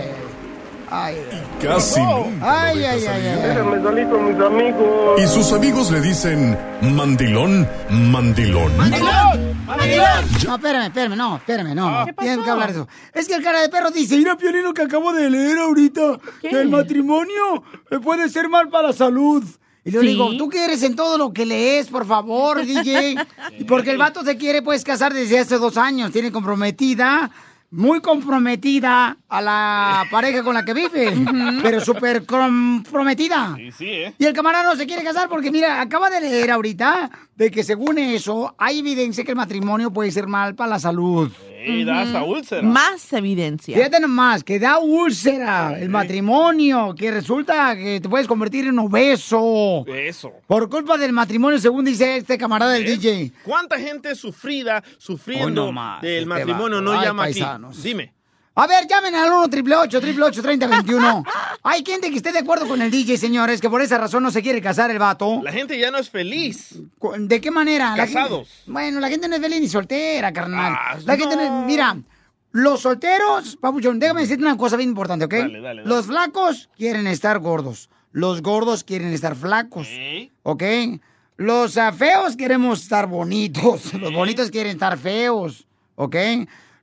ay. Ay, Casi ay, ay, ay, ay. Me salí con mis amigos. Y sus amigos le dicen mandilón, mandilón. No, espérame, espérame, no, espérame, no. Tienen que hablar de eso. Es que el cara de perro dice, mira, Piolino, que acabo de leer ahorita, ¿Qué? que el matrimonio puede ser mal para la salud. Y yo Sí. digo, ¿tú qué eres en todo lo que lees, por favor, DJ? Y Porque el vato se quiere, pues, casar desde hace dos años, tiene comprometida muy comprometida a la pareja con la que vive, pero súper comprometida. Sí, sí, ¿eh? Y el camarada no se quiere casar porque, mira, acaba de leer ahorita de que según eso, hay evidencia que el matrimonio puede ser mal para la salud. Sí, da hasta úlcera. Más evidencia. Fíjate nomás, que da úlcera el matrimonio, que resulta que te puedes convertir en obeso. Eso. Por culpa del matrimonio, según dice este camarada del DJ. ¿Cuánta gente sufrida, sufriendo no más, del este matrimonio va- no ay, llama paisanos. aquí? Dime. A ver, llamen al 1 888 3021 Hay gente que esté de acuerdo con el DJ, señores, que por esa razón no se quiere casar el vato. La gente ya no es feliz. ¿De qué manera? La gente- Casados. bueno, la gente no es feliz ni soltera, carnal. Ah, la gente no. Mira, los solteros, papuchón, déjame decirte una cosa bien importante, ¿ok? Dale, dale, dale. Los flacos quieren estar gordos. Los gordos quieren estar flacos. ¿Ok? Los feos queremos estar bonitos. Los bonitos quieren estar feos. ¿Ok?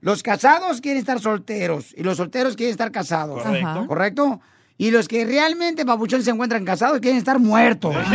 Los casados quieren estar solteros. Y los solteros quieren estar casados. Correcto. Ajá. ¿Correcto? Y los que realmente, papuchón, se encuentran casados quieren estar muertos.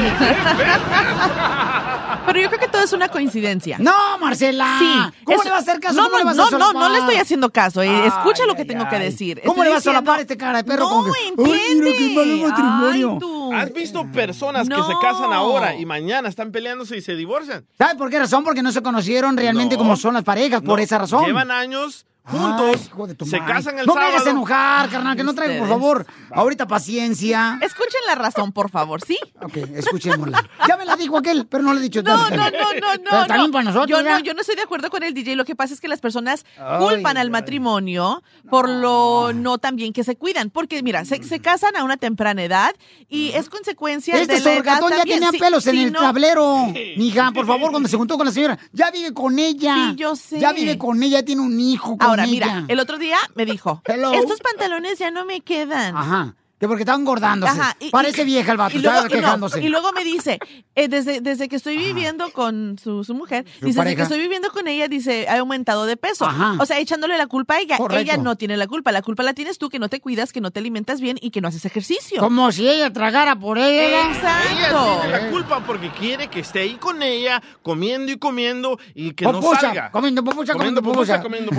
Pero yo creo que todo es una coincidencia. No, Marcela. Sí. ¿Cómo es- le vas a hacer caso? No, ¿Cómo no, le vas a no, no, solapar? no le estoy haciendo caso. eh. Ay, Escucha lo que ay, tengo que decir. ¿Cómo Estoy le vas a solapar este cara de perro? No, que, Ay, mira qué entiende. matrimonio. Tú. ¿Has visto personas que se No. casan ahora y mañana están peleándose y se divorcian? ¿Sabe por qué razón? Porque no se conocieron realmente No. como son las parejas, por No, esa razón. Llevan años juntos, Ay, hijo de tu se madre. casan el no me sábado. hagas enojar, carnal, que no traigo, por favor. Ahorita paciencia. Escuchen la razón, por favor, ¿sí? Ok, escuchémosla. Ya me la dijo aquel, pero no le he dicho No, no, no, no, Pero no. también no. para nosotros, Yo no, yo no estoy de acuerdo con el DJ. Lo que pasa es que las personas Ay, culpan al ay. matrimonio por lo no tan bien que se cuidan. Porque, mira, se, se casan a una temprana edad y es consecuencia Este de edad sorgatón ya tenía Sí, pelos en sí, el no. tablero. Mija, por favor, cuando se juntó con la señora, ya vive con ella. Sí, yo sé. Ya vive con ella, tiene un hijo con Ahora, mira, el otro día me dijo, Hello. estos pantalones ya no me quedan. Aja. Que porque está engordándose. Ajá, y- Parece y- vieja el vato, y luego, estaba y no, quejándose. y luego me dice, eh, desde, desde que estoy viviendo con su, su mujer, Su dice, desde que estoy viviendo con ella, dice, ha aumentado de peso. Ajá. O sea, echándole la culpa a ella. Correcto. Ella no tiene la culpa. La culpa la tienes tú, que no te cuidas, que no te alimentas bien y que no haces ejercicio. Como si ella tragara por ella. Exacto. Ella tiene la culpa porque quiere que esté ahí con ella, comiendo y comiendo y que no Popucha, salga. comiendo pupusa, Comiendo comiendo pupusa. pupusa, comiendo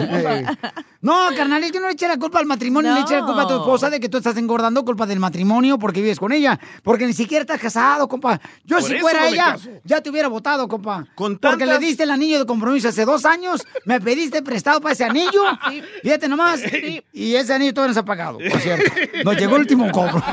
pupusa. No, carnal, es que no le eche la culpa al matrimonio, No. le eche la culpa a tu esposa de que tú estás engordando, culpa del matrimonio porque vives con ella. Porque ni siquiera estás casado, compa. Yo Por si fuera no ella, ya te hubiera votado, compa. Con Porque le tantas- diste el anillo de compromiso hace dos años, me pediste prestado para ese anillo. Fíjate nomás. Y ese anillo todavía no se ha pagado, por cierto. Nos llegó el último cobro.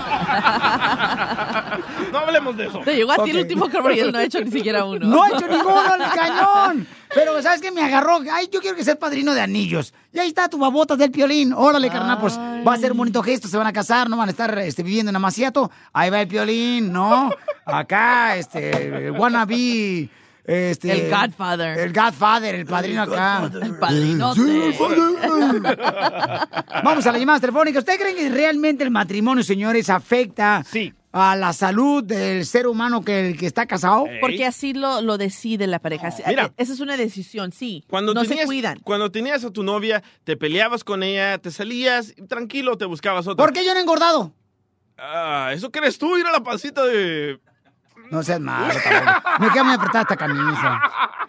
No hablemos de eso. Te llegó a ti el último cobro y él no ha hecho ni siquiera uno. No ha hecho ninguno en el cañón. Pero, ¿sabes qué? Me agarró. Ay, yo quiero que sea padrino de anillos. Y ahí está tu babota del piolín. Órale, carnal, pues va a ser un bonito gesto. Se van a casar, no van a estar este, viviendo en Amaciato. Ahí va el piolín, ¿no? Acá, este, wannabe. Este, El Godfather. El Godfather, el padrino acá. El padrinote. Sí, padre. Vamos a las llamadas telefónicas. ¿Usted cree que realmente el matrimonio, señores, afecta a la salud del ser humano que, el que está casado? Porque así lo, lo decide la pareja. Sí, Mira. Esa es una decisión, sí. Cuando no tenías, se cuidan. Cuando tenías a tu novia, te peleabas con ella, te salías, y tranquilo, te buscabas otra. ¿Por qué yo no he engordado? Ah, ¿eso crees tú? Ir a la pancita de... No seas malo, cabrón. Me queda muy apretada esta camisa.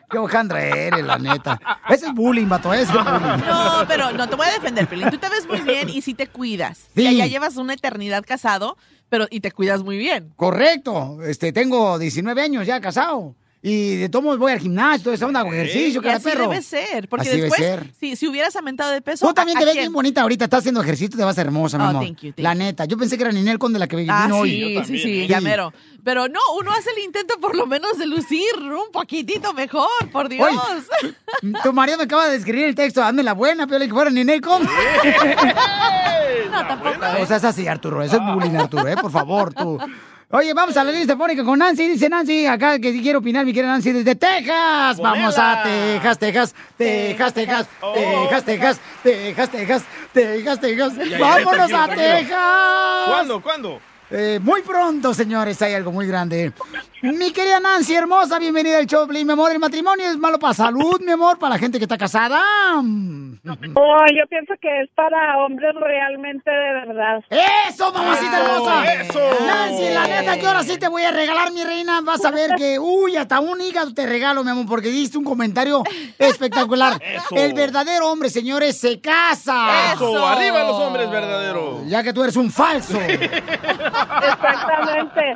Qué hojandra eres, la neta. Ese es bullying, vato, ese es bullying. No, pero no te voy a defender, Pelín. Tú te ves muy bien y sí te cuidas. Sí. Ya, ya llevas una eternidad casado, pero y te cuidas muy bien. Correcto. Este, tengo 19 años ya casado. Y de todos modos voy al gimnasio, todo eso, onda, hago ejercicio, cara así perro. debe ser, porque Así debe después, ser. Si, si hubieras aumentado de peso... Tú también ¿a- te ves quién? bien bonita ahorita, estás haciendo ejercicio, te vas hermosa, mi Oh, amor. thank you, thank la neta, yo pensé que era Ninel Conde la que vino Ah, hoy. sí, sí, sí, ya mero. Pero no, uno hace el intento por lo menos de lucir un poquitito mejor, por Dios. Oye, Tu marido me acaba de escribir el texto, hazme la buena, pero que fuera Ninel Conde. no, tampoco. O sea, es así, Arturo. Eso es bullying, Arturo, ¿eh? Por favor, tú. Oye, vamos a la lista telefónica con Nancy. Dice Nancy, acá que quiero opinar, mi querida Nancy, desde Texas. Vamos a Texas, Texas, Texas, Texas. Texas, Texas, Texas, Texas, Texas, Texas. Ya, ya, Vámonos tranquilo, a. Texas. ¿Cuándo? ¿Cuándo? Eh, muy pronto, señores, hay algo muy grande. Mi querida Nancy, hermosa, bienvenida al show, mi amor. El matrimonio es malo para salud, mi amor, para la gente que está casada. Oh, yo pienso que es para hombres realmente de verdad. ¡Eso, mamacita hermosa! ¡Eso! Nancy, la neta, que ahora sí te voy a regalar, mi reina. Vas a ver que, uy, hasta un hígado te regalo, mi amor, porque diste un comentario espectacular. Eso. El verdadero hombre, señores, se casa. Eso, arriba los hombres verdaderos. Ya que tú eres un falso. Exactamente.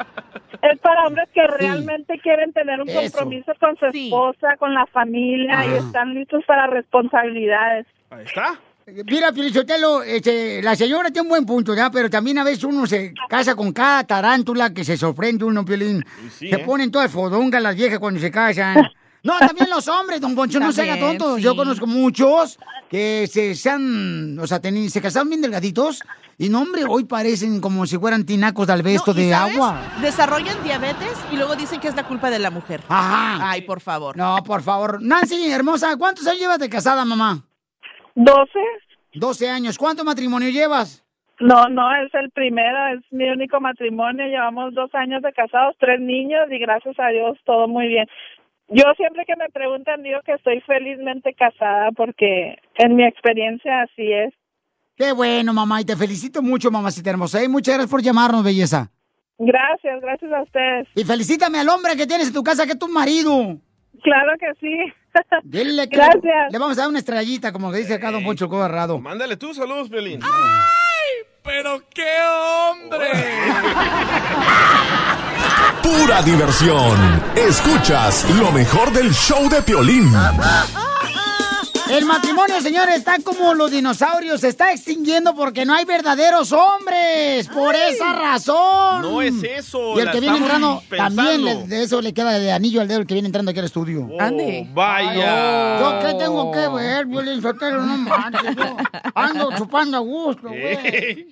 Es para hombres que realmente quieren tener un Eso. compromiso con su esposa, con la familia y están listos para responsabilidades. Ahí está. Mira, Pielichotelo, este, la señora tiene un buen punto, ¿ya? Pero también a veces uno se casa con cada tarántula que se sorprende uno, Piolín. sí, se ¿eh? ponen todas fodongas las viejas cuando se casan. No, también los hombres, don Poncho, no se haga tonto. sí. Yo conozco muchos que se, se han, o sea, teni- se casaron bien delgaditos y no, hombre, hoy parecen como si fueran tinacos de albesto No, ¿y de sabes? agua. Desarrollan diabetes y luego dicen que es la culpa de la mujer. Ajá. Ay, por favor. No, por favor. Nancy, hermosa, ¿cuántos años llevas de casada, mamá? ¿Doce? 12 años. ¿Cuánto matrimonio llevas? No, no, es el primero, es mi único matrimonio. Llevamos dos años de casados, tres niños y gracias a Dios todo muy bien. Yo siempre que me preguntan digo que estoy felizmente casada porque en mi experiencia así es. Qué bueno, mamá, y te felicito mucho, mamacita hermosa. Y muchas gracias por llamarnos, belleza. Gracias, gracias a ustedes. Y felicítame al hombre que tienes en tu casa, que es tu marido. Claro que sí. Dile que Gracias. Le, vamos a dar una estrellita, como que dice acá Don Poncho Cobarrado. Mándale tú saludos, Pelín. ¡Pero qué hombre! Pura diversión. Escuchas lo mejor del show de Piolín. El matrimonio, señores, está como los dinosaurios, se está extinguiendo porque no hay verdaderos hombres. Por esa razón. No es eso, Y el que viene entrando, también le- de eso le queda de anillo al dedo el que viene entrando aquí al estudio. Oh, vaya. ¿Yo qué tengo que ver, Violín Sotelo? No manches, yo ando chupando a gusto, güey.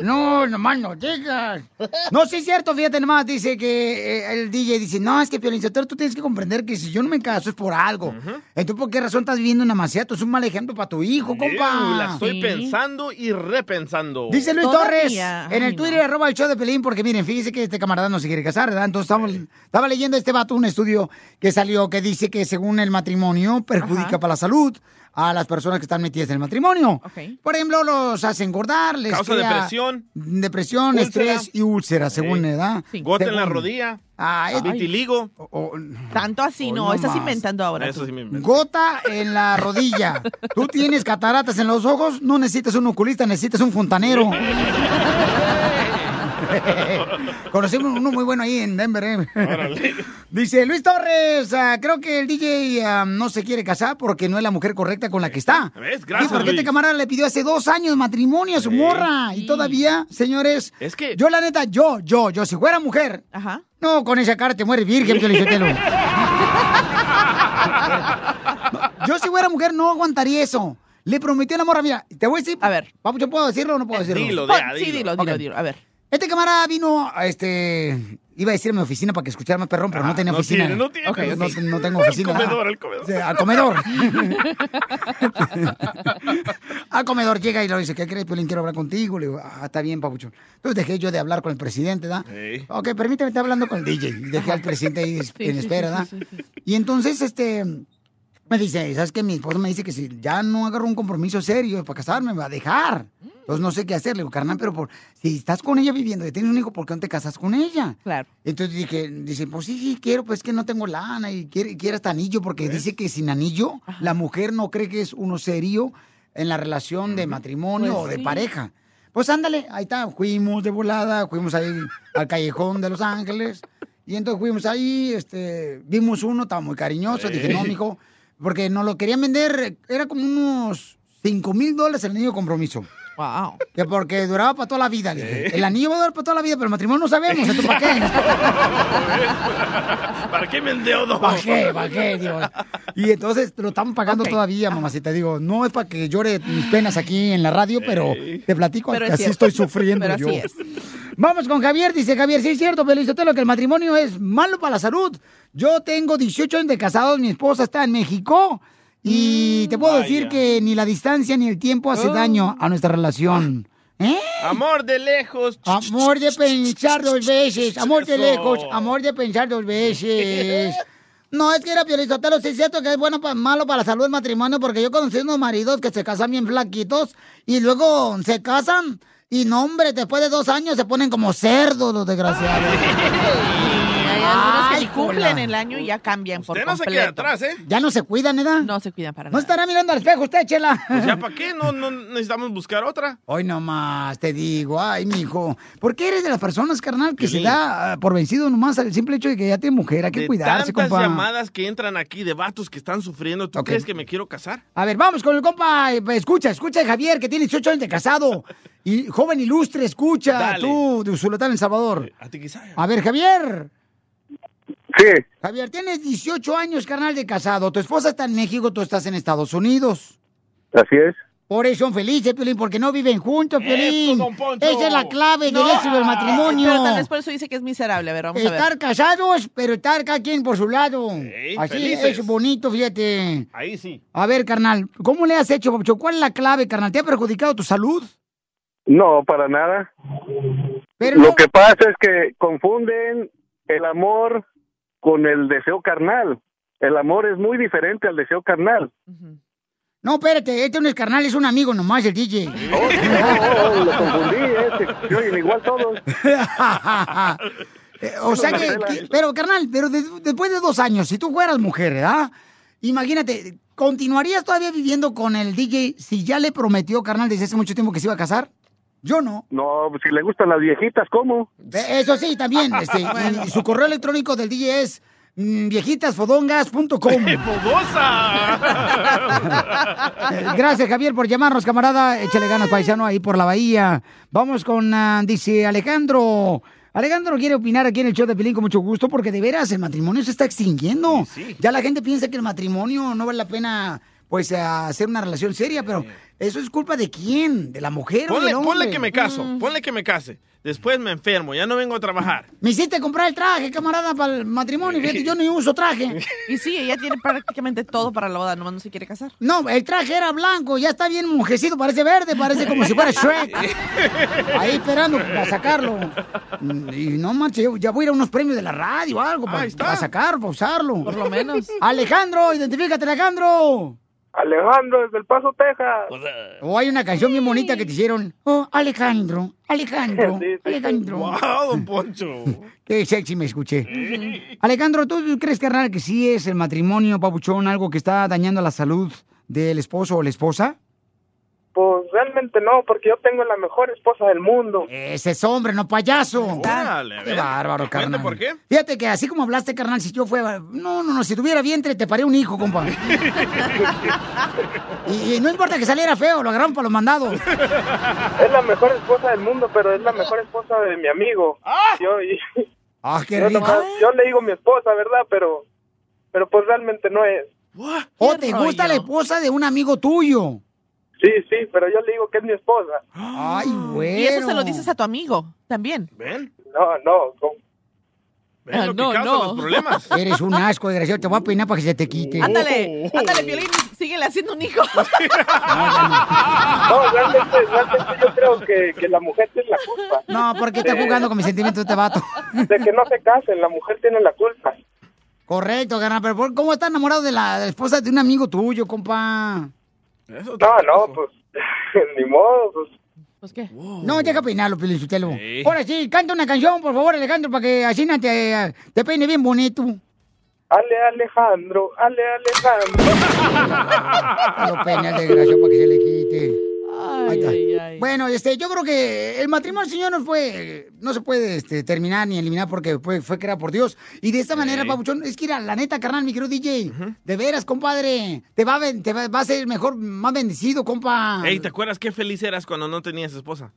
No, nomás no digas. No, sí es cierto, fíjate nomás, dice que eh, el DJ dice, no, es que Piolín Sotelo, tú tienes que comprender que si yo no me caso es por algo. Entonces, ¿por qué razón estás viviendo en Amaciato? Es un mal ejemplo para tu hijo, compa. La estoy pensando y repensando. Dice Luis Todavía. Torres en el Ay, Twitter, arroba el show de Pelín, porque miren, fíjese que este camarada no se quiere casar, ¿verdad? Entonces estamos- estaba leyendo este vato un estudio que salió que dice que según el matrimonio perjudica Ajá. para la salud a las personas que están metidas en el matrimonio. Ok. Por ejemplo, los hace engordar, les Causa crea depresión. depresión, úlcera. estrés y úlceras, según Sí. edad. Sí. Gota en la rodilla. Ah, es- Vitiligo. Tanto así, no, no estás más. inventando ahora. Eso tú. sí me invento. Gota en la rodilla. Tú tienes cataratas en los ojos, no necesitas un oculista, necesitas un fontanero. Conocimos uno muy bueno ahí en Denver. ¿eh? Dice Luis Torres, ah, creo que el DJ ah, no se quiere casar porque no es la mujer correcta con la que está. ¿Ves? Sí, Gracias, porque este camarada le pidió hace dos años matrimonio a su morra. Y todavía, señores, Es que- yo la neta, yo, yo, yo, si fuera mujer, Ajá. no, con esa cara te mueres virgen, Piolichotelo. Yo si fuera mujer no aguantaría eso. Le prometí a la morra, mira, te voy a decir. A ver. Papucho, ¿puedo decirlo o no puedo decirlo? Dilo, dea, sí, dilo, dilo, Ok. dilo. A ver. Este camarada vino a este. Iba a decir a mi oficina para que escuchara más perrón, pero no tenía no oficina. tiene, no tiene. Ok, no, no tengo oficina. Al comedor, ah. al comedor. Sí, al comedor. al comedor llega y le dice, ¿qué crees, Piolín? Quiero hablar contigo. Le digo, ah, está bien, papucho. Entonces dejé yo de hablar con el presidente, ¿da? Sí. Ok, permíteme estar hablando con el DJ. Dejé al presidente ahí en sí, espera, sí, ¿da? sí, sí, sí. Y entonces, este, me dice, ¿sabes qué? Mi esposo me dice que si ya no agarro un compromiso serio para casarme, me va a dejar. Entonces no sé qué hacer. Le digo, carnal, pero por, si estás con ella viviendo y tienes un hijo, ¿por qué no te casas con ella? Claro. Entonces dije, dice, pues sí, sí, quiero, pues que no tengo lana y quiere, quiere hasta anillo, porque dice que sin anillo la mujer no cree que es uno serio en la relación de matrimonio Pues o de sí. pareja. Pues ándale, ahí está, fuimos de volada, fuimos ahí al callejón de Los Ángeles, y entonces fuimos ahí, este, vimos uno, estaba muy cariñoso, dije, no, mijo, porque nos lo querían vender, era como unos 5 mil dólares el de compromiso. Wow. Que porque duraba para toda la vida. le dije. El anillo va a durar para toda la vida, pero el matrimonio no sabemos. ¿Entonces para qué? ¿Para qué me endeudo? ¿Para qué? ¿Para qué? Digo. Y entonces lo estamos pagando Ok. todavía, mamacita. Digo, no es para que llore mis penas aquí en la radio, pero te platico Pero que es así cierto. estoy sufriendo Pero yo. así es. Vamos con Javier. Dice Javier, sí es cierto, lo que el matrimonio es malo para la salud. Yo tengo 18 años de casados, mi esposa está en México. Y te puedo Vaya. decir que ni la distancia ni el tiempo hace Oh. daño a nuestra relación. ¿Eh? Amor de lejos. Amor de pensar dos veces. Amor de lejos. Amor de pensar dos veces. No, es que era Piolizotelo, sí es cierto que es bueno pa- malo para la salud del matrimonio, porque yo conocí unos maridos que se casan bien flaquitos y luego se casan y no, hombre, después de dos años se ponen como cerdos los desgraciados. Ay, cumplen el año y ya cambian por Usted no se completo. queda atrás, ¿eh? Ya no se cuidan, ¿verdad? No se cuidan para No estará mirando al espejo usted, chela. Pues ya, ¿para qué? No, no necesitamos buscar otra. Hoy nomás te digo, ay, mijo. ¿Por qué eres de las personas, carnal, que se da ah, por vencido nomás al simple hecho de que ya tiene mujer? Hay que de cuidarse, tantas compa. llamadas que entran aquí de vatos que están sufriendo, ¿tú crees que me quiero casar? A ver, vamos con el compa. eh, Escucha, escucha, Javier, que tiene 18 años de casado. Y joven ilustre, escucha, Dale. tú, de Usulután, El Salvador. A ti quizá. A ver, Javier. Sí. Javier, tienes 18 años, carnal, de casado. Tu esposa está en México, tú estás en Estados Unidos. Así es. Por eso son felices, Piolín, porque no viven juntos, Piolín. Esa es la clave del éxito del matrimonio. Pero tal vez por eso dice que es miserable. A ver, vamos a ver. Estar casados, pero estar cada quien por su lado. Así felices. es bonito, fíjate. Ahí sí. A ver, carnal, ¿cómo le has hecho, Papucho? ¿Cuál es la clave, carnal? ¿Te ha perjudicado tu salud? No, para nada. Pero Lo no- que pasa es que confunden el amor con el deseo carnal. El amor es muy diferente al deseo carnal. No, espérate, este no es carnal, es un amigo nomás, el DJ. Oh, lo confundí, eh, se- se oyen igual todos. Eh, o sea que, que- pero carnal, pero de- después de dos años, si tú fueras mujer, ¿verdad? Imagínate, ¿continuarías todavía viviendo con el DJ si ya le prometió, carnal, desde hace mucho tiempo que se iba a casar? Yo no. No, pues, si le gustan las viejitas, ¿cómo? Eso sí, también. Este, su correo electrónico del DJ es mm, viejitasfodongas.com. Eh, Gracias, Javier, por llamarnos, camarada. Échale ganas, paisano, ahí por la bahía. Vamos con, ah, dice Alejandro. Alejandro quiere opinar aquí en el show de Pelín con mucho gusto porque de veras el matrimonio se está extinguiendo. Ya la gente piensa que el matrimonio no vale la pena pues a hacer una relación seria, pero eso es culpa de quién, de la mujer o Ponle, del hombre. ponle que me caso, Mm. ponle que me case. Después me enfermo, ya no vengo a trabajar. Me hiciste comprar el traje, camarada, para el matrimonio. Fíjate, yo ni uso traje. Y sí, ella tiene prácticamente todo para la boda, nomás no se quiere casar. No, el traje era blanco, ya está bien mujecito, parece verde, parece como si fuera Shrek. Ahí esperando para sacarlo. Y no manches, yo ya voy a ir a unos premios de la radio o algo para, para sacarlo, para usarlo. Por lo menos. Alejandro, identifícate, Alejandro. Alejandro, desde El Paso, Texas. O hay una canción bien bonita que te hicieron. Oh, Alejandro, Alejandro, Sí, sí, sí. Alejandro. ¡Wow, don Poncho! Qué sexy me escuché. Alejandro, ¿tú crees, carnal, que sí es el matrimonio, papuchón, algo que está dañando la salud del esposo o la esposa? Pues realmente no, porque yo tengo la mejor esposa del mundo. Ese es hombre, no payaso. Órale, a Qué bárbaro, carnal. por qué. Fíjate que así como hablaste, carnal, si yo fuera... No, no, no, si tuviera vientre, te paré un hijo, compa. y, y no importa que saliera feo, lo agarraron para los mandados. Es la mejor esposa del mundo, pero es la mejor esposa de mi amigo. Yo, y- Ah, qué yo, rico. nomás- yo le digo mi esposa, ¿verdad? Pero, pero pues realmente no es. O te gusta la esposa de un amigo tuyo. Sí, sí, pero yo le digo que es mi esposa. Ay, bueno. Y eso se lo dices a tu amigo también. ¿Ven? No, no. ¿cómo? Ah, lo que no, causa no. los problemas. Eres un asco, desgraciado. Te voy a peinar para que se te quite. Ándale, ándale, Piolín, síguele haciendo un hijo. No, realmente, realmente yo creo que, que la mujer tiene la culpa. No, porque está jugando con mis sentimientos de este vato. De que no se casen, la mujer tiene la culpa. Correcto, carnal, pero ¿por- ¿cómo está enamorado de la, de la esposa de un amigo tuyo, compa? No, no, pues, ni modo, pues. ¿Pues qué? No, deja peinarlo, Pelichutelo. Ahora sí, canta una canción, por favor, Alejandro, para que así no te, te peine bien bonito. Ale Alejandro, ale Alejandro. Lo peina el desgraciado para que se le quite. Ay, ay. Bueno, este, yo creo que el matrimonio, señor, no fue, no se puede este, terminar ni eliminar porque fue, fue creado por Dios. Y de esta manera, Papuchón, es que mira, la neta, carnal, mi querido DJ, de veras, compadre, te va, a, te va, va a ser mejor, más bendecido, compa. Ey, ¿te acuerdas qué feliz eras cuando no tenías esposa?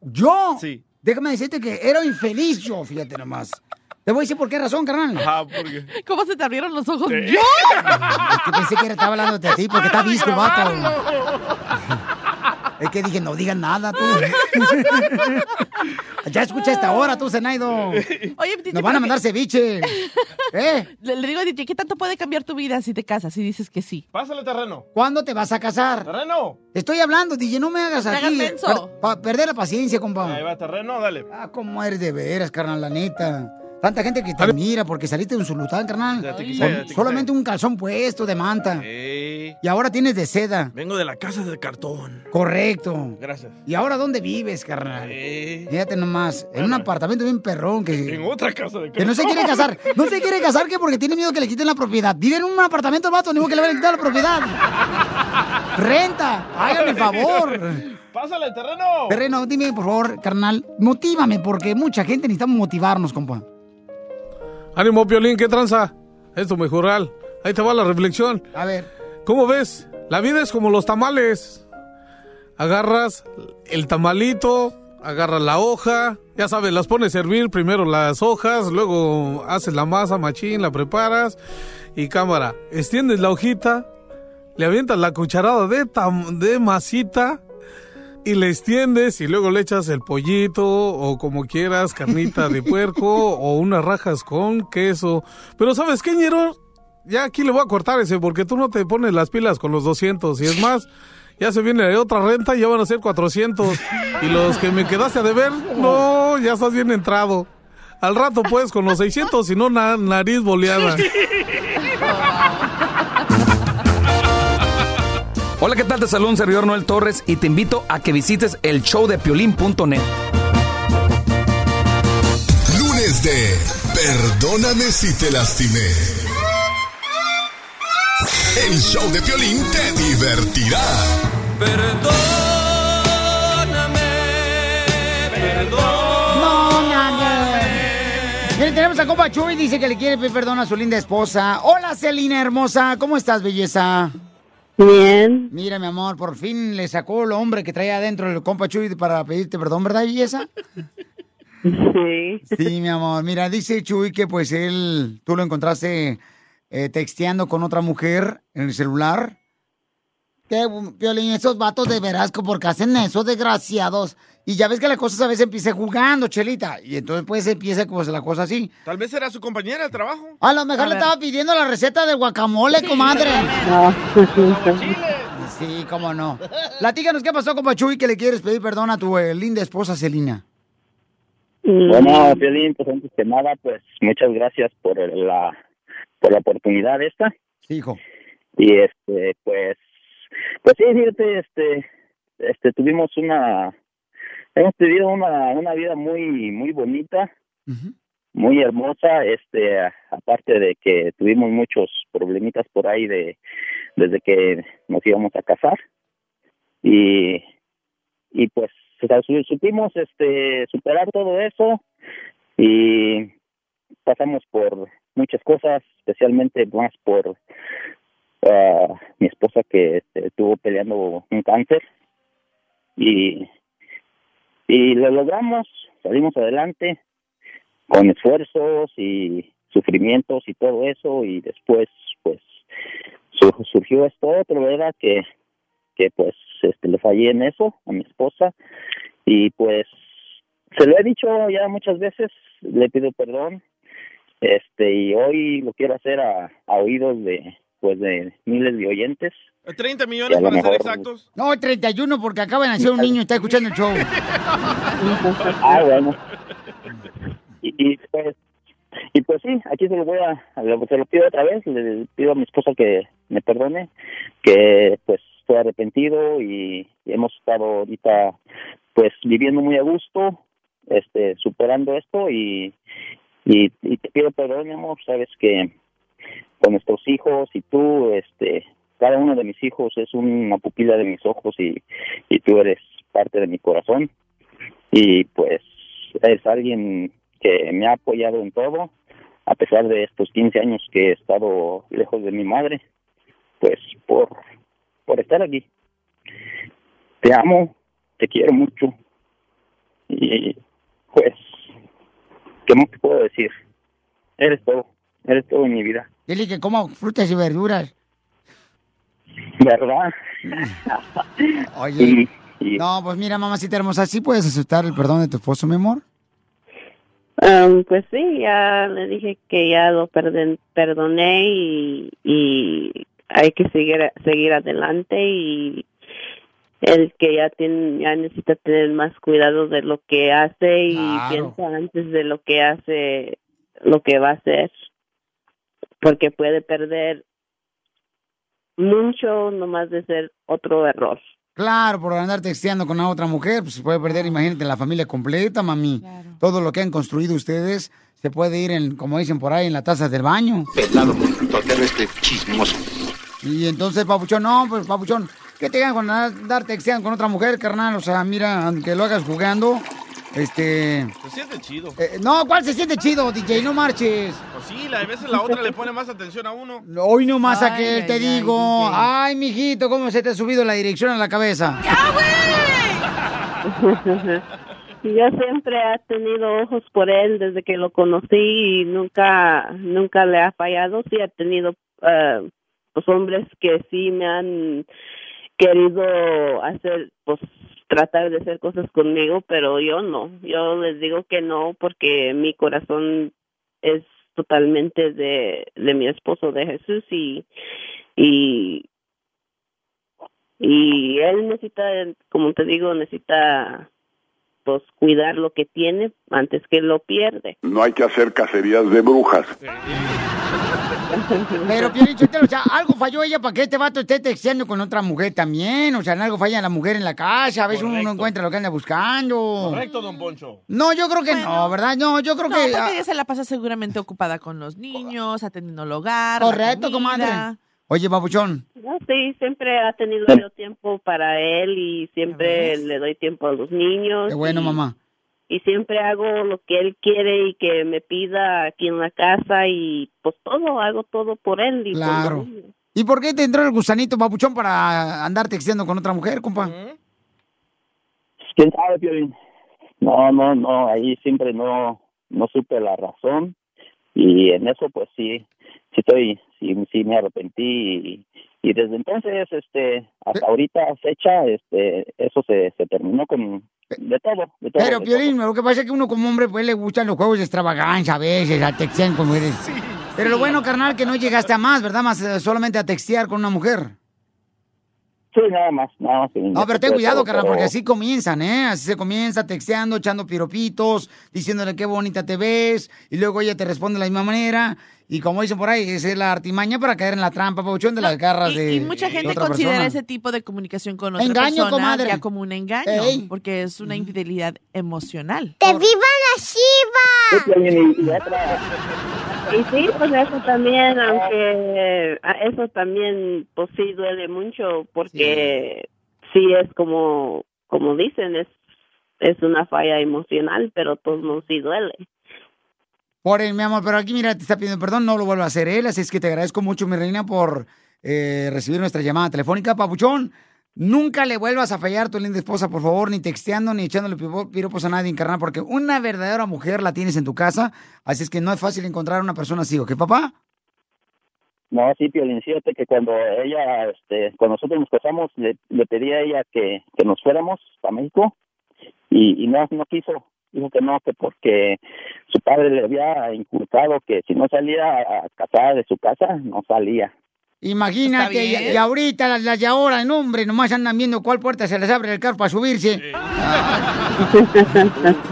¿Yo? Sí. Déjame decirte que era infeliz yo, fíjate nomás. Te voy a decir por qué razón, carnal. Ah, porque... ¿Cómo se te abrieron los ojos? Sí. ¡Yo! Es que pensé que era, estaba hablando de ti porque está visco el vato. Es que dije, no digan nada tú. Ya escucha esta hora, tú, Zenaido. Oye, DJ, Nos van a ¿por mandar ceviche. ¿Eh? Le, le digo a DJ, ¿qué tanto puede cambiar tu vida si te casas? Si dices que sí. Pásale terreno. ¿Cuándo te vas a casar? Terreno. Te estoy hablando, DJ, no me hagas No aquí. hagas per- pa- perder la paciencia, compa. Ahí va terreno, dale. Ah, cómo eres de veras, carnal, la neta. Tanta gente que te admira porque saliste de un sultán, carnal. Ya te Con quise, ya te quise. solamente un calzón puesto de manta. Y ahora tienes de seda. vengo de la casa de cartón. Correcto. Gracias. ¿Y ahora dónde vives, carnal? Fíjate nomás, en un apartamento bien perrón que, en otra casa de cartón. que no se quiere casar. No se quiere casar que porque tiene miedo que le quiten la propiedad. Vive en un apartamento el vato, ni modo que le van a quitar la propiedad. Renta, hágame el favor. Pásale terreno. Terreno, dime por favor, carnal, motívame porque mucha gente necesitamos motivarnos, compa. Ánimo, Piolín, ¿qué tranza? Esto mejoral. Ahí te va la reflexión. A ver. ¿Cómo ves? La vida es como los tamales. Agarras el tamalito, agarras la hoja, ya sabes, las pones a hervir, primero las hojas, luego haces la masa, machín, la preparas y cámara. Extiendes la hojita, le avientas la cucharada de, tam- de masita y le extiendes y luego le echas el pollito o como quieras, carnita de puerco o unas rajas con queso. Pero ¿sabes qué, ñero? Ya aquí le voy a cortar ese porque tú no te pones las pilas con los 200 y es más, ya se viene otra renta y ya van a ser 400 y los que me quedaste a deber, no, ya estás bien entrado. Al rato pues con los 600 y no na- nariz boleada. Hola, ¿qué tal? Te saluda un servidor Noel Torres y te invito a que visites el showdepiolín.net. Lunes de Perdóname si te lastimé. El show de Piolín te divertirá. No, nada. Miren, tenemos a compa Chuy, dice que le quiere pedir perdón a su linda esposa. Hola, Celina hermosa, ¿cómo estás, belleza? Bien. Mira, mi amor, por fin le sacó el hombre que traía adentro el compa Chuy para pedirte perdón, ¿verdad, belleza? Sí. Sí, mi amor. Mira, dice Chuy que pues él, tú lo encontraste eh, texteando con otra mujer en el celular. Que, Piolín, esos vatos de veras, porque hacen eso, desgraciados. Y ya ves que las cosas a veces empieza jugando, Chelita. Y entonces pues empieza pues la cosa así. Tal vez era su compañera de trabajo. A lo mejor le estaba pidiendo la receta del guacamole, comadre. Sí, cómo no. Platícanos qué pasó con Pachuy que le quieres pedir perdón a tu eh, linda esposa Celina. Bueno, Piolín, pues antes que nada, pues muchas gracias por la por la oportunidad esta. Sí, hijo. Y este, pues, pues sí, fíjate, este, este, tuvimos una, hemos vivido una, una vida muy, muy bonita, muy hermosa, este, aparte de que tuvimos muchos problemitas por ahí de, desde que nos íbamos a casar. Y, y pues, supimos, este, superar todo eso y pasamos por muchas cosas, especialmente más por ah, mi esposa que este, estuvo peleando un cáncer y y lo logramos, salimos adelante con esfuerzos y sufrimientos y todo eso y después pues su- surgió esto otro, ¿verdad? Que que pues este le fallé en eso a mi esposa y pues se lo he dicho ya muchas veces, le pido perdón este y hoy lo quiero hacer a, a oídos de pues de miles de oyentes 30 Y millones para ser mejor- exactos. No, 31 porque acaba de nacer un niño y está escuchando el show. ah bueno y, y, pues y pues sí aquí se lo voy a se lo pido otra vez le pido a mi esposa que me perdone que pues fue arrepentido y, y hemos estado ahorita pues viviendo muy a gusto este superando esto y y, y te pido perdón mi amor sabes que con nuestros hijos y tú este cada uno de mis hijos es una pupila de mis ojos y, y tú eres parte de mi corazón. Y pues es alguien que me ha apoyado en todo. A pesar de estos 15 años que he estado lejos de mi madre pues por por estar aquí. Te amo te quiero mucho. Y pues qué más te puedo decir eres todo eres todo en mi vida Dile que coma frutas y verduras. verdad Oye. No, pues mira, mamacita hermosa, ¿sí puedes aceptar el perdón de tu esposo, mi amor? Um, pues sí, ya le dije que ya lo perden- perdoné y, y hay que seguir seguir adelante y el que ya tiene ya necesita tener más cuidado de lo que hace y Claro. piensa antes de lo que hace lo que va a hacer porque puede perder mucho nomás de ser otro error. Claro, por andar texteando con la otra mujer, pues se puede perder, imagínate, la familia completa, mami. Todo lo que han construido ustedes se puede ir, en, como dicen por ahí, en la taza del baño. Pelado, terrestre, chismoso. Y entonces, Papuchón, no, pues, Papuchón, ¿qué te ganan con andar texteando con otra mujer, carnal? O sea, mira, aunque lo hagas jugando, este... Se siente chido. eh, no, ¿cuál se siente chido, DJ? No marches. Pues sí, a veces la otra le pone más atención a uno. Hoy nomás Ay, aquel, ay, te ay, digo. Ay, mijito, ¿cómo se te ha subido la dirección a la cabeza? Y Yo siempre he tenido ojos por él desde que lo conocí y nunca, nunca le ha fallado. Sí ha tenido pues hombres que sí me han querido hacer, pues tratar de hacer cosas conmigo, pero yo no. Yo les digo que no porque mi corazón es totalmente de, de mi esposo, de Jesús y y y él necesita, como te digo, necesita pues cuidar lo que tiene antes que lo pierde. No hay que hacer cacerías de brujas. Pero, Piolín Sotelo, o sea, algo falló ella para que este vato esté texteando con otra mujer también. O sea, en algo falla la mujer en la casa. A veces uno no encuentra lo que anda buscando. Correcto, don Poncho. No, yo creo que no, ¿verdad? No, yo creo No, que... porque ah, ella se la pasa seguramente ocupada con los niños, atendiendo el hogar. correcto, comadre. Oye, babuchón. No, sí, siempre ha tenido yo tiempo para él y siempre le doy tiempo a los niños. Qué bueno, y, mamá. Y siempre hago lo que él quiere y que me pida aquí en la casa y pues todo, hago todo por él. Y por Claro. ¿Y por qué te entró el gusanito, babuchón, para andar texteando con otra mujer, compa? ¿Quién sabe, Piolín? No, no, no, ahí siempre no, no supe la razón y en eso pues sí, sí estoy, sí, sí me arrepentí y, y desde entonces, este, hasta ahorita fecha, este, eso se, se terminó con de todo, de todo. Pero, de Piolín, lo que pasa es que uno como hombre, pues, le gustan los juegos de extravagancia a veces, a textear con mujeres. Pero lo bueno, carnal, que no llegaste a más, ¿verdad? Más eh, solamente a textear con una mujer. Sí, nada más, nada más. No, pero ten cuidado, carnal, porque así comienzan, ¿eh? Así se comienza texteando, echando piropitos, diciéndole qué bonita te ves, y luego ella te responde de la misma manera. Y como dicen por ahí, esa es la artimaña para caer en la trampa, pauchón, de las garras de Y mucha gente otra considera persona. ese tipo de comunicación con otra Engaño, persona comadre. ya como un engaño, Ey. porque es una infidelidad emocional. ¡Que viva la Shiva! Y, y sí, pues eso también, aunque a eso también pues sí duele mucho porque sí, es como como dicen, es es una falla emocional, pero todo no sí duele. Por él, mi amor, pero aquí mira, te está pidiendo perdón, no lo vuelva a hacer él, así es que te agradezco mucho, mi reina, por eh, recibir nuestra llamada telefónica. Papuchón, nunca le vuelvas a fallar a tu linda esposa, por favor, ni texteando, ni echándole piropos a nadie, carnal, porque una verdadera mujer la tienes en tu casa, así es que no es fácil encontrar una persona así, ¿ok, papá? No, sí, Piolín, que cuando ella, este, cuando nosotros nos casamos, le, le pedí a ella que, que nos fuéramos a México y, y no, no quiso, dijo que no, que porque su padre le había inculcado que si no salía a casada de su casa, no salía. Imagínate, y, y ahorita las, las de ahora, no, hombre, nomás andan viendo cuál puerta se les abre el carro para subirse.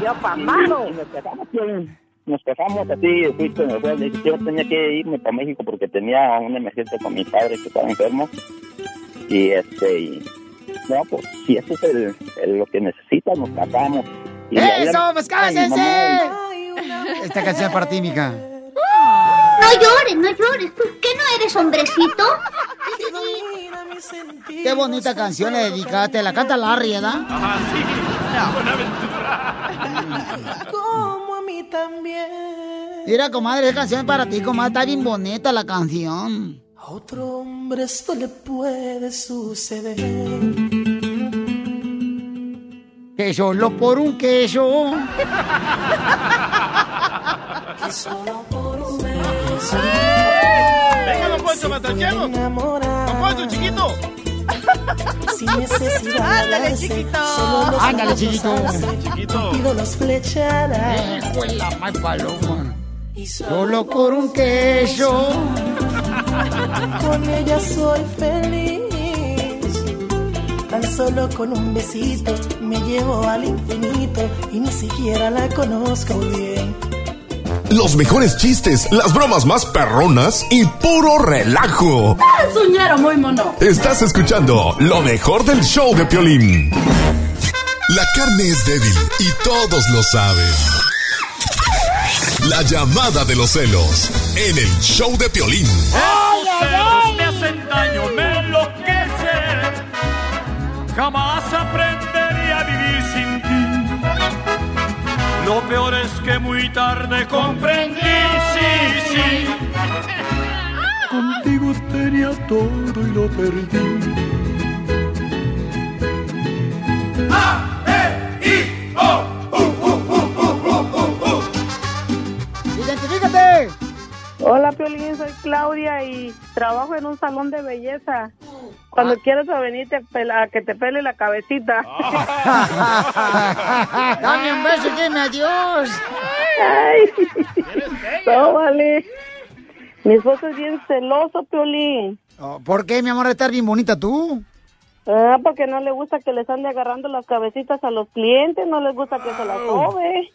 Yo pamado. Nos casamos, Piolín. Nos casamos así, fui con yo tenía que irme para México porque tenía una emergencia con mi padre que estaba enfermo. Y este, y, no, pues si eso es el, el- lo que necesita, nos casamos. Y ¡Eso, pues cásense! Esta canción es para ti, mija. No llores, no llores. ¿Tú qué no eres hombrecito? Qué bonita canción le dedicaste, la canta Larry, ¿verdad? Ajá, sí. Buenaventura. Como a mí también. Mira, comadre, esa canción es para ti, comadre, está bien bonita la canción. A otro hombre esto le puede suceder. Que solo por un queso. Que solo por un beso. Venga, don Poncho, matraquemos. Don Poncho, chiquito. sin necesidad de Ándale, chiquito. Ándale, chiquito. hacen Cupido las flechadas. Hijo de la mal paloma. Solo por un queso. Con ella soy feliz. Tan solo con un besito me llevo al infinito y ni siquiera la conozco bien. Los mejores chistes, las bromas más perronas y puro relajo. Es un ñero muy mono. Estás escuchando lo mejor del show de Piolín. La carne es débil y todos lo saben. La llamada de los celos en el show de Piolín. ay, me hacen daño, me enloquecen. Jamás aprendería Lo peor es que muy tarde comprendí, sí, sí. Contigo tenía todo y lo perdí. ¡Identifícate! Hola, Piolín, soy Claudia y trabajo en un salón de belleza. Cuando quieras a venir te pela- a que te pele la cabecita. Dame un beso y dime adiós. Ay, no, vale. Mi esposo es bien celoso, Piolín. Oh, ¿Por qué, mi amor, estar bien bonita tú? Ah, porque no le gusta que les ande agarrando las cabecitas a los clientes, no les gusta que se las sobe.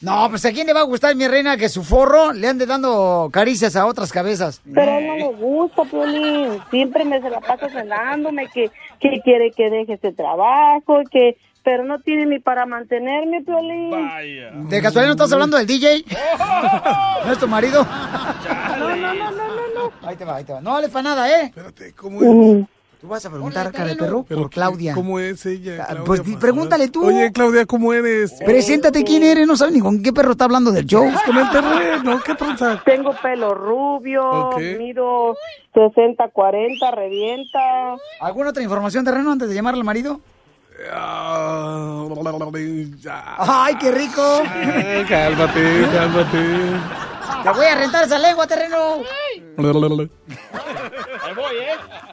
No, pues a quién le va a gustar, mi reina, que su forro le ande dando caricias a otras cabezas. Pero a él no le gusta, Piolín. Siempre me se la pasa celándome que, que quiere que deje ese trabajo, que pero no tiene ni para mantenerme, Piolín. ¿De casualidad no estás hablando del DJ? ¿No es tu marido? No, no, no, no, no, no. Ahí te va, ahí te va. No vale para nada, ¿eh? Espérate, ¿cómo es? Tú vas a preguntar, cara de perro, por Claudia. ¿Cómo es ella? Claudia, pues pregúntale tú. Oye, Claudia, ¿cómo eres? Preséntate quién eres, no sabes ni con qué perro está hablando del show. con el terreno, ¿qué tranza? Tengo pelo rubio, Ok. mido 60, 40, revienta. ¿Alguna otra información, terreno, antes de llamarle al marido? Ah, ¡Ay, qué rico! Ay, cálmate, cálmate. Te voy a rentar esa lengua, terreno. Ahí voy, ¿eh?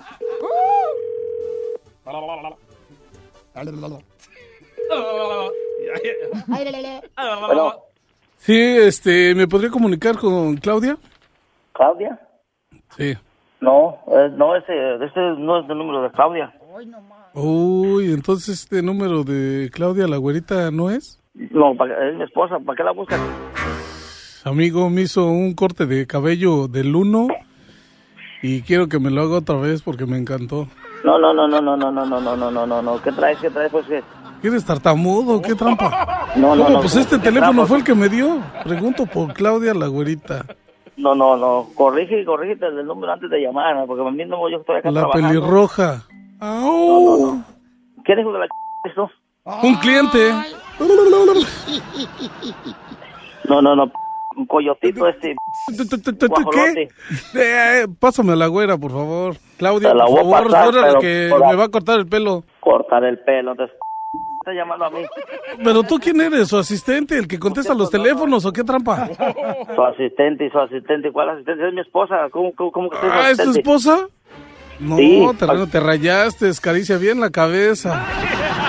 Bueno, Sí, este, ¿me podría comunicar con Claudia? ¿Claudia? Sí. No, eh, no, ese, ese no es el número de Claudia. Uy, entonces este número de Claudia, la güerita, ¿no es? No, es mi esposa, ¿para qué la buscas? Amigo, me hizo un corte de cabello del uno y quiero que me lo haga otra vez porque me encantó. No, no, no, no, no, no, no, no, no, no, no, no, no, ¿qué traes, qué traes, pues qué? ¿Quieres tartamudo? ¿Qué trampa? No, no, no, Pues este ¿qué teléfono fue el que me dio. Pregunto por Claudia, la güerita. No, no, no, corrige, corrígete el número antes de llamar, porque a mí no, yo estoy acá La trabajando. pelirroja. ¡Au! ¿Quién hijo de la es tú? Un cliente. No, no, no, un coyotito este. Eh, pásame a la güera, por favor. La por favor, pasar, pero que por la- me va a cortar el pelo. Cortar el pelo, entonces está llamando a mí. Pero tú, ¿quién eres? ¿Su asistente? ¿El que contesta los teléfonos o qué trampa? Su asistente y su asistente, ¿cuál asistente? Es mi esposa, ¿cómo, cómo, cómo que su Ah, ¿es tu esposa? No, Sí. terreno, te rayaste, acaricia bien la cabeza.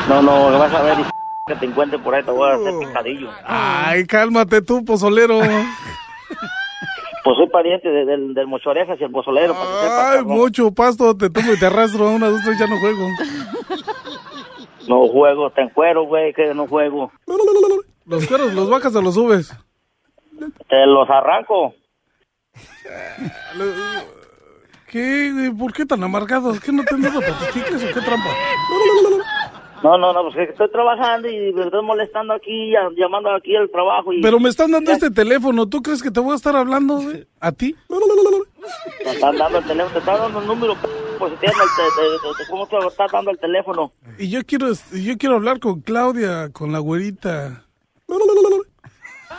No, no, vas a ver que te encuentre por ahí, te voy a hacer picadillo. Ay, cálmate tú, pozolero. Pues soy pariente de- del, del mocho orejas y el pozolero, para que sepas, Ay, cabrón. mucho pasto, te tomo y te arrastro. Una, dos, tres, ya no juego. No juego, te encuero, güey, que no juego. Los cueros, los bajas o los subes. Te los arranco. ¿Qué, güey? ¿Por qué tan amargado? ¿Qué no te han dado para tus chicles o qué trampa? No, no, no, pues que estoy trabajando y me estoy molestando aquí, llamando aquí al trabajo. Y Pero me están dando este teléfono. ¿Tú crees que te voy a estar hablando, güey? ¿A ti? Te están dando el teléfono, te están dando el número, pues te, te, te- te- ¿cómo te estás dando el teléfono? Y yo quiero, yo quiero hablar con Claudia, con la güerita.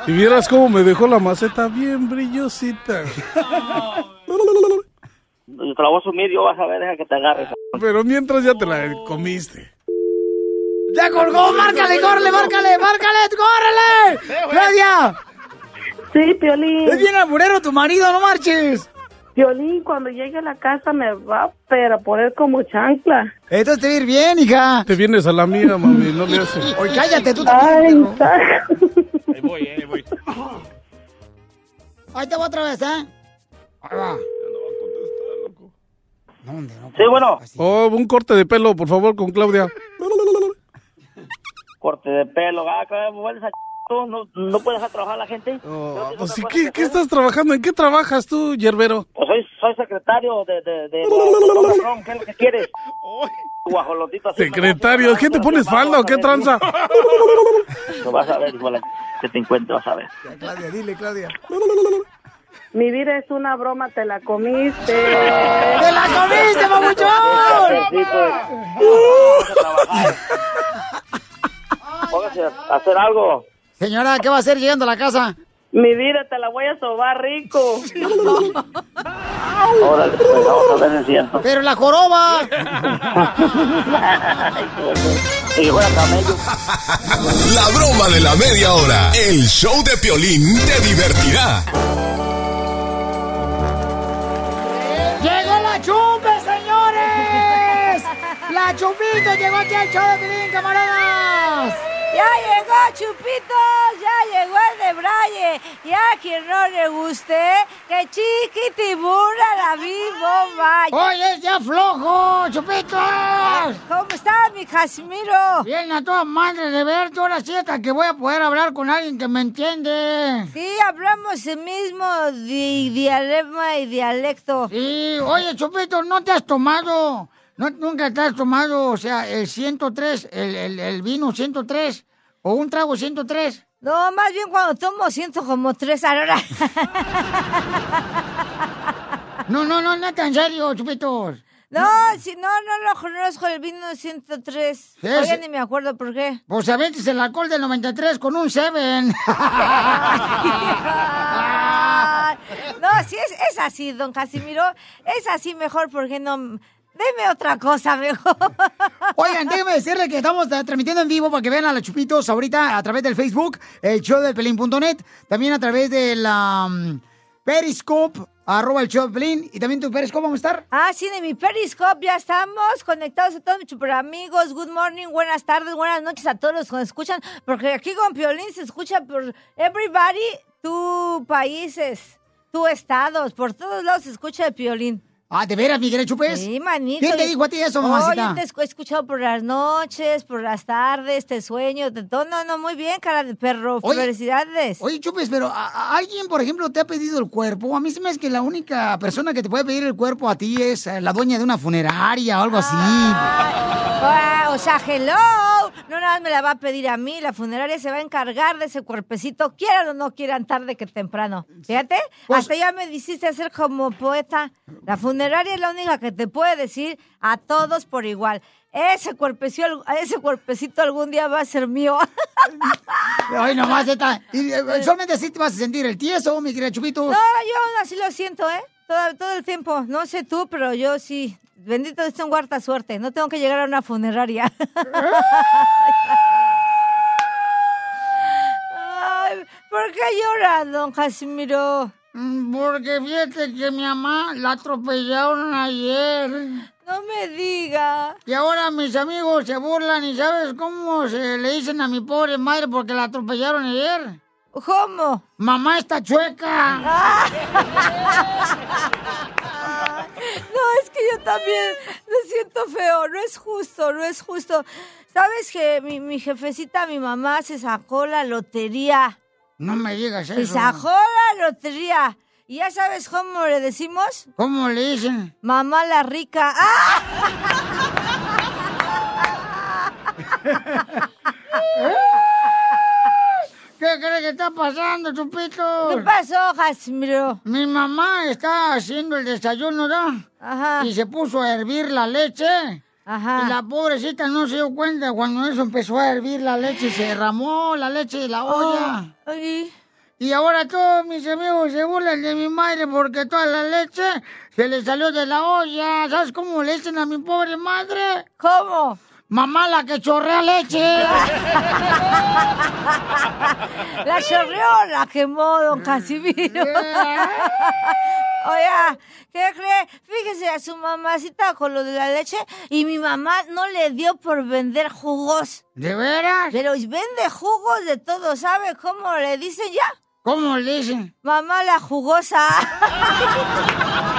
Y vieras cómo me dejó la maceta bien brillosita. Te la voy a asumir, yo vas a ver, deja que te agarres. Pero mientras ya te la comiste. ¡Ya colgó! ¡Márcale, córrele, márcale, márcale, córrele! ¡Claudia! Sí, Piolín. Es bien alburero tu marido, no marches. Violín, cuando llegue a la casa me va a pero a poner como chancla. Esto te va a ir bien, hija. Te vienes a la mía, mami, no le haces. Oye, cállate tú Ay, también. perro. Ahí voy, ahí voy. Ahí te voy otra vez, ¿eh? Ahí va. Sí, bueno. Oh, un corte de pelo, por favor, con Claudia. Corte de pelo. Ah, vuelves a no, no puedes dejar trabajar a la gente. Oh, pues, ¿y ¿qué, qué estás trabajando? ¿En qué trabajas tú, Yerbero? Pues soy, soy secretario de... de, de, de- ¿Qué es lo que quieres? Guajolotito así. Secretario, ¿qué te pones falda o qué tranza? Lo vas a ver, igual que te encuentres, vas a ver. Claudia, dile, Claudia. Mi vida es una broma, te la comiste. ¡Te la comiste, mamuchón! Póngase a hacer algo. Señora, ¿qué va a hacer llegando a la casa? Mi vida te la voy a sobar rico. Órale, pues vamos a ver cierto. Pero la joroba. Y camello. La broma de la media hora. El show de Piolín te divertirá. ¡Llegó la chupe, señores! ¡La chupito llegó aquí al show de Piolín, camaradas! ¡Ya llegó Chupitos! ¡Ya llegó el de Braille! Y a quien no le guste, que chiquitibura la bomba. ¡Oye, ya flojo, Chupitos! ¿Cómo estás, mi Casimiro? Bien, a toda madre de verte, ahora sí hasta que voy a poder hablar con alguien que me entiende. Sí, hablamos el mismo di dialema y dialecto. Sí, oye, Chupito, ¿no te has tomado? No, ¿Nunca te has tomado, o sea, el 103, el, el, el vino 103 o un trago 103? No, más bien cuando tomo siento como tres ahora. No, no, no, neta, en serio, Chupitos. No, si no, no lo conozco el vino 103. Sí, Oye, ni me acuerdo por qué. Pues a veces el alcohol del 93 con un 7. No, sí, es, es así, don Casimiro. Es así mejor porque no... Deme otra cosa mejor. Oigan, déjenme decirle que estamos transmitiendo en vivo para que vean a la Chupitos ahorita a través del Facebook, el show de Pelín.net, también a través de la mm, Periscope, arroba el show de Pelín, y también tu Periscope, ¿vamos a estar? Ah, sí, de mi Periscope ya estamos conectados a todos mis super amigos. Good morning, buenas tardes, buenas noches a todos los que nos escuchan, porque aquí con Piolín se escucha por everybody, tu países, tu estados, por todos lados se escucha el Piolín. Ah, ¿de veras, Miguel Chupes? Sí, manito. ¿Quién te dijo a ti eso, mamacita? Oye, te he escuchado por las noches, por las tardes, te sueño, de todo. No, no, muy bien, cara de perro. Oye, Felicidades. Oye, Chupes, pero ¿a- a ¿alguien, por ejemplo, te ha pedido el cuerpo? A mí se me hace que la única persona que te puede pedir el cuerpo a ti es eh, la dueña de una funeraria o algo así. Ah, o sea, hello. No nada más me la va a pedir a mí. La funeraria se va a encargar de ese cuerpecito, quieran o no quieran, tarde que temprano. Fíjate, Pues hasta ya me hiciste hacer como poeta. La funeraria es la única que te puede decir a todos por igual. Ese cuerpecito, ese cuerpecito algún día va a ser mío. Ay, nomás está. Y eh, solamente así te vas a sentir el tieso, mi querida Chupitos. No, yo aún así lo siento, ¿eh? Todo, todo el tiempo. No sé tú, pero yo sí. Bendito es un guarda suerte. No tengo que llegar a una funeraria. Ay, ¿Por qué llora, don Casimiro? Mm, Porque fíjate que mi mamá la atropellaron ayer. No me diga. Y ahora mis amigos se burlan y ¿sabes cómo se le dicen a mi pobre madre porque la atropellaron ayer? ¿Cómo? Mamá está chueca. No, es que yo también lo siento feo. No es justo, no es justo. ¿Sabes que mi, mi jefecita, mi mamá, se sacó la lotería? No me digas Se eso. sacó la lotería. ¿Y ya sabes cómo le decimos? ¿Cómo le dicen? Mamá la rica. ¡Ah! ¿Qué crees que está pasando, Chupito? ¿Qué pasó, Casimiro? Mi mamá está haciendo el desayuno, ¿no? Ajá. Y se puso a hervir la leche. Ajá. Y la pobrecita no se dio cuenta cuando eso empezó a hervir la leche y se derramó la leche de la olla. Ay. Y ahora todos mis amigos se burlan de mi madre porque toda la leche se le salió de la olla. ¿Sabes cómo le dicen a mi pobre madre? ¿Cómo? Mamá la que chorrea leche. La chorreó, la quemó, don Casimiro. Oiga, ¿qué cree? Fíjese a su mamacita con lo de la leche y mi mamá no le dio por vender jugos. ¿De veras? Pero vende jugos de todo, ¿sabe cómo le dicen ya? ¿Cómo le dicen? Mamá la jugosa.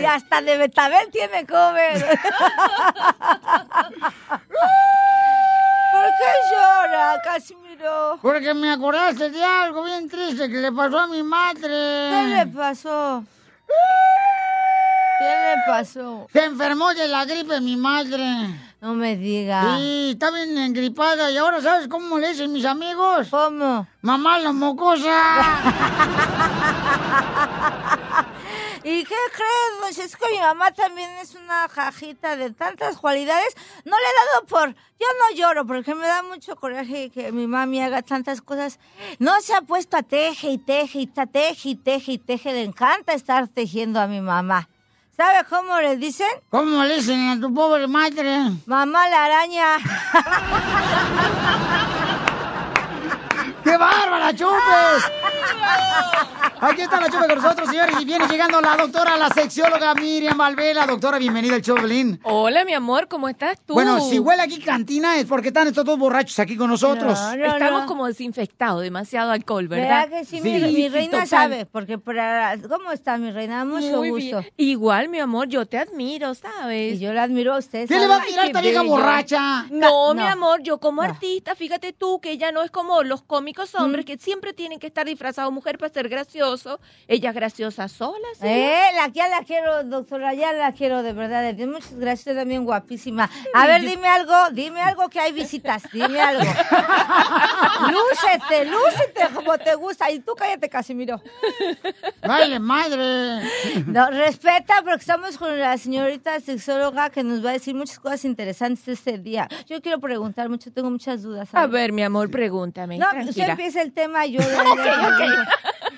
y hasta de betabel tiene comer. ¿Por qué llora, Casimiro? Porque me acordaste de algo bien triste que le pasó a mi madre. ¿Qué le pasó? ¿Qué le pasó? Se enfermó de la gripe mi madre. No me diga. Sí, está bien engripada y ahora ¿sabes cómo le dicen mis amigos? ¿Cómo? Mamá la mocosa. ¿Y qué crees? Pues es que mi mamá también es una jajita de tantas cualidades. No le he dado por... Yo no lloro porque me da mucho coraje que mi mami haga tantas cosas. No se ha puesto a teje y teje y teje y teje y teje. Le encanta estar tejiendo a mi mamá. ¿Sabe cómo le dicen? ¿Cómo le dicen a tu pobre madre? Mamá la araña. ¡Qué bárbara, chupes! Aquí está la chupa con nosotros, señores, y viene llegando la doctora, la sexióloga Miriam Valvela. Doctora, bienvenida al show, Belín. Hola, mi amor, ¿cómo estás tú? Bueno, si huele aquí cantina es porque están estos dos borrachos aquí con nosotros. Estamos como desinfectados, demasiado alcohol, ¿verdad? ¿Verdad que sí? Mi, mi reina sabe, porque para... ¿Cómo está mi reina? Mucho Muy gusto. bien. Igual, mi amor, yo te admiro, ¿sabes? Y yo la admiro a usted. ¿Qué le va a admirar esta vieja borracha? No, No. mi amor, yo como artista, fíjate tú que ella no es como los cómicos hombres que siempre tienen que estar disfrazados mujer para ser gracioso. Ella es graciosa sola, ¿sí? Eh, la que ya la quiero, doctora, ya la quiero de verdad. Muchas gracias, usted también guapísima. A ver, dime algo, dime algo que hay visitas, dime algo. lúcete, lúcete como te gusta. Y tú cállate, Casimiro. ¡Vale, madre! No, respeta porque estamos con la señorita sexóloga que nos va a decir muchas cosas interesantes este día. Yo quiero preguntar mucho, tengo muchas dudas. A ver, mi amor, pregúntame. No, empieza el tema, yo...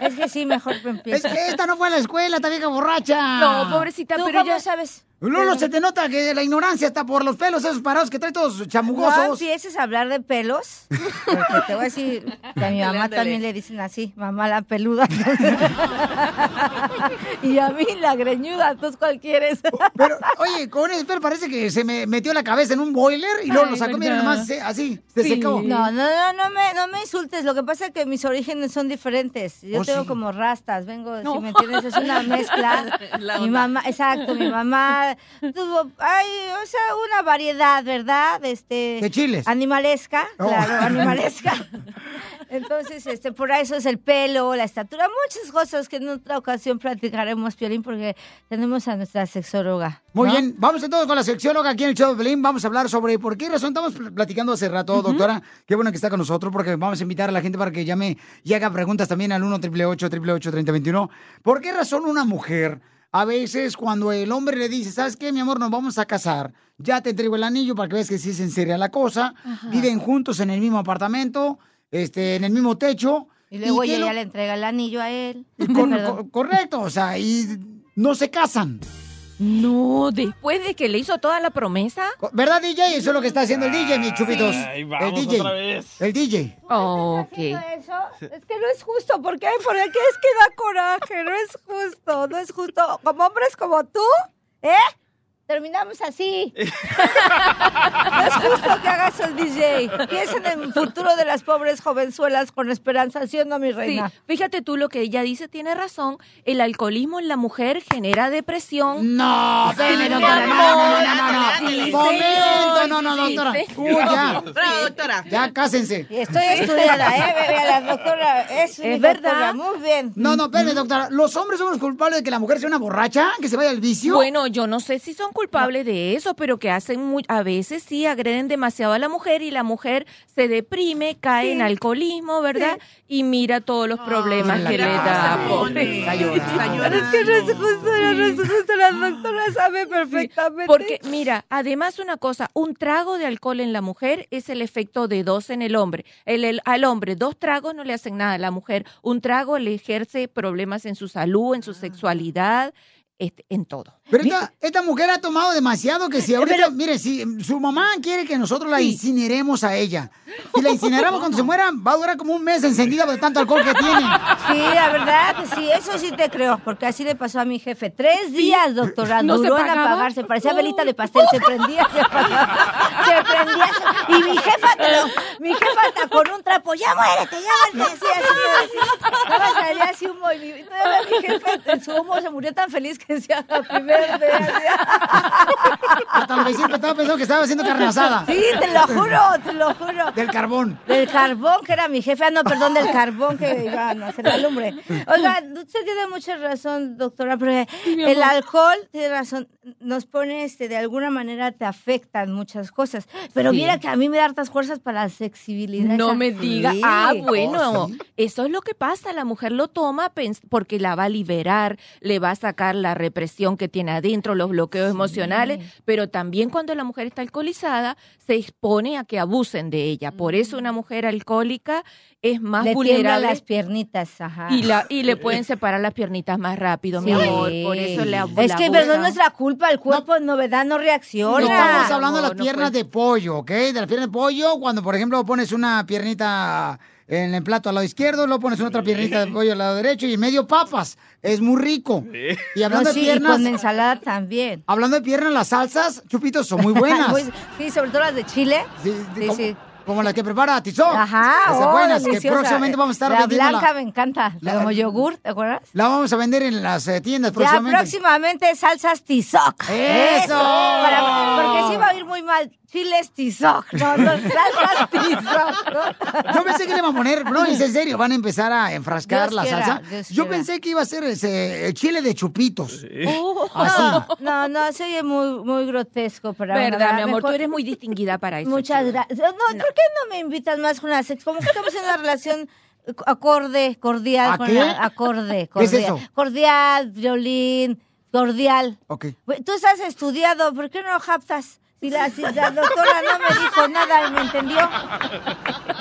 Es que sí, mejor Es empieza. que esta no fue a la escuela, esta vieja borracha. No, pobrecita, ¿Tú pero cómo ya sabes? Lolo, se te nota que la ignorancia está por los pelos esos parados que trae todos No chamugosos. empieces a hablar de pelos, porque te voy a decir que a mi mamá también le dicen así, mamá la peluda. y a mí la greñuda, entonces ¿cuál quieres? Pero, oye, con el pelo parece que se me metió la cabeza en un boiler y luego lo sacó, mira, nomás se- así, se Sí. secó. No, no, no, no me, no me insultes. Lo que pasa es que mis orígenes son diferentes. Yo Oh, tengo sí. como rastas, vengo, No. si me entiendes, es una mezcla. La mi mamá, exacto, mi mamá tuvo, ay, o sea, una variedad, ¿verdad? Este, De chiles. Animalesca, Oh. claro, animalesca. Entonces, este, por eso es el pelo, la estatura, muchas cosas que en otra ocasión platicaremos, Piolín, porque tenemos a nuestra sexóloga. Muy bien, vamos entonces con la sexióloga aquí en el show de Belín. Vamos a hablar sobre por qué razón estamos pl- platicando hace rato, doctora. Qué bueno que está con nosotros porque vamos a invitar a la gente para que llame y haga preguntas también al 1 888 3021 ¿Por qué razón una mujer, a veces cuando el hombre le dice, ¿sabes qué, mi amor? Nos vamos a casar. Ya te entrego el anillo para que veas que sí es en serio la cosa. Ajá. Viven juntos en el mismo apartamento, este, en el mismo techo. Y luego que ella lo- le entrega el anillo a él. Con- Perdón. co- correcto, o sea, y no se casan. No, después de que le hizo toda la promesa. ¿Verdad, DJ? Eso es lo que está haciendo el DJ, mis chupitos. Ay, el DJ. otra vez. El DJ. ok. eso? Es que no es justo. ¿Por qué? Porque es que da coraje. No es justo. No es justo. Como hombres como tú, ¿eh? Terminamos así. no es justo que hagas el DJ. Piensa en el futuro de las pobres jovenzuelas con esperanza, ¿sí o no, mi Sí, reina? fíjate tú lo que ella dice tiene razón. El alcoholismo en la mujer genera depresión. No, espérame, doctora, no, no, no, no, no. Sí, Momento, no, no, doctora. Uy, ya. Bravo, doctora. Ya, cásense. Estoy estudiada, ¿eh? Ve- vea, la doctora es, verdad. doctora, Muy bien. No, no, espérame, doctora. ¿Los hombres somos culpables de que la mujer sea una borracha? ¿Que se vaya al vicio? Bueno, yo no sé si son culpables de eso, pero que hacen muy, a veces sí agreden demasiado a la mujer y la mujer se deprime, cae en alcoholismo, ¿verdad? Y mira todos los problemas que le da. Está llorando. Es que no es justo, no es justo. La doctora sabe perfectamente. Porque, mira, además una cosa, un trago de alcohol en la mujer es el efecto de dos en el hombre. El, el- al hombre, dos tragos no le hacen nada a la mujer. Un trago le ejerce problemas en su salud, en su sexualidad. Este, en todo. Pero esta, esta mujer ha tomado demasiado que si ahorita, mire, si su mamá quiere que nosotros la incineremos a ella, si la incineramos cuando se muera, va a durar como un mes encendida de tanto alcohol que tiene. Sí, la verdad sí, eso sí te creo, porque así le pasó a mi jefe. Tres días, doctora, ¿No se duró en apagarse, parecía velita de pastel, se prendía, se apagaba, se prendía. se- Y mi jefa, te lo- mi jefa hasta con un trapo, ya muérete, ya muérete, así, así, así. Salía así humo y mi, mi jefa en su humo se murió tan feliz que primera vez, Hasta vecinos estaba pensando que estaba haciendo carne asada. Sí, te lo juro, te lo juro. Del carbón. Del carbón, que era mi jefe. Ah, no, perdón, del carbón que iban a hacer la lumbre. Oiga, usted tiene mucha razón, doctora, pero mi el alcohol, tiene razón, nos pone, este, de alguna manera te afectan muchas cosas. Pero Sí. mira que a mí me da hartas fuerzas para la sexibilidad. No esa- me diga. Sí. Ah, bueno, Oh, sí. eso es lo que pasa. La mujer lo toma pens- porque la va a liberar, le va a sacar la represión que tiene adentro, los bloqueos emocionales, pero también cuando la mujer está alcoholizada se expone a que abusen de ella. Por eso una mujer alcohólica es más Le vulnerable las piernitas, ajá. y, la, y le pueden separar las piernitas más rápido, mi amor. Por eso le abu- Es que pero no es abusan. nuestra culpa, el cuerpo en novedad no reacciona. No estamos hablando de las no piernas de pollo, ¿ok? De las piernas de pollo, cuando por ejemplo pones una piernita en el plato al lado izquierdo, luego pones otra piernita de pollo al lado derecho y en medio papas. Es muy rico. Y hablando No, sí, de y piernas. con ensalada también. Hablando de piernas, las salsas, chupitos, son muy buenas. Sí, sobre todo las de Chile. Sí, Sí, como, sí. como las que prepara Tizón. Ajá, Esas oh, buenas, que próximamente vamos a estar La vendiendo. blanca me encanta, la como yogur, ¿te acuerdas? La vamos a vender en las eh, tiendas Ya próximamente. próximamente salsas tizoc. ¡Eso! Para- porque sí va a ir muy mal. Chiles tizoc, no, no, salsas tizoc. Yo pensé que le iban a poner, no, es en serio, van a empezar a enfrascar Dios la quiera, salsa. Dios Yo quiera. pensé que iba a ser ese, el chile de chupitos. Así. No, no, no, se oye muy, muy grotesco para una Verdad, mi amor, tú eres muy distinguida para eso. Muchas gracias. No, ¿por qué no me invitas más con la sex? Como que estamos en una relación acorde, cordial. ¿A con qué? la- acorde, ¿Qué es cordial. eso? Cordial, violín, cordial. Ok. Tú estás estudiado, ¿por qué no japtas? Si la, si la doctora no me dijo nada y me entendió.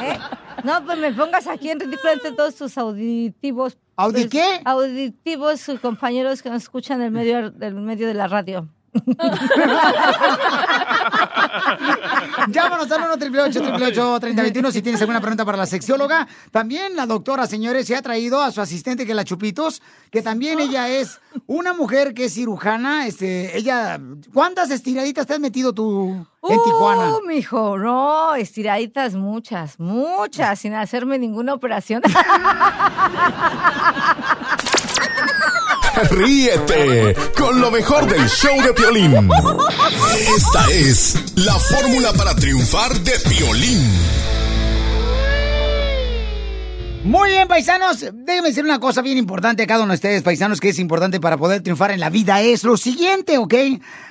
¿Eh? No, pues me pongas aquí en ridículo entre todos tus auditivos. ¿Audi pues, qué? Auditivos sus compañeros que nos escuchan del medio, del medio de la radio. Llámanos al 1 888 3021 si tienes alguna pregunta para la sexióloga. También la doctora, señores, se ha traído a su asistente que la Chupitos, que también ella es una mujer que es cirujana. Este, ella, ¿cuántas estiraditas te has metido tú en Tijuana? Uh, mijo, no, estiraditas muchas, muchas, sin hacerme ninguna operación. Ríete con lo mejor del show de Piolín. Esta es la fórmula para triunfar de Piolín. Muy bien, paisanos. Déjenme decir una cosa bien importante a cada uno de ustedes, paisanos, que es importante para poder triunfar en la vida. Es lo siguiente, ¿ok?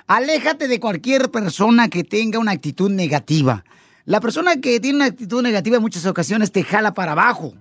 Aléjate de cualquier persona que tenga una actitud negativa. La persona que tiene una actitud negativa en muchas ocasiones te jala para abajo.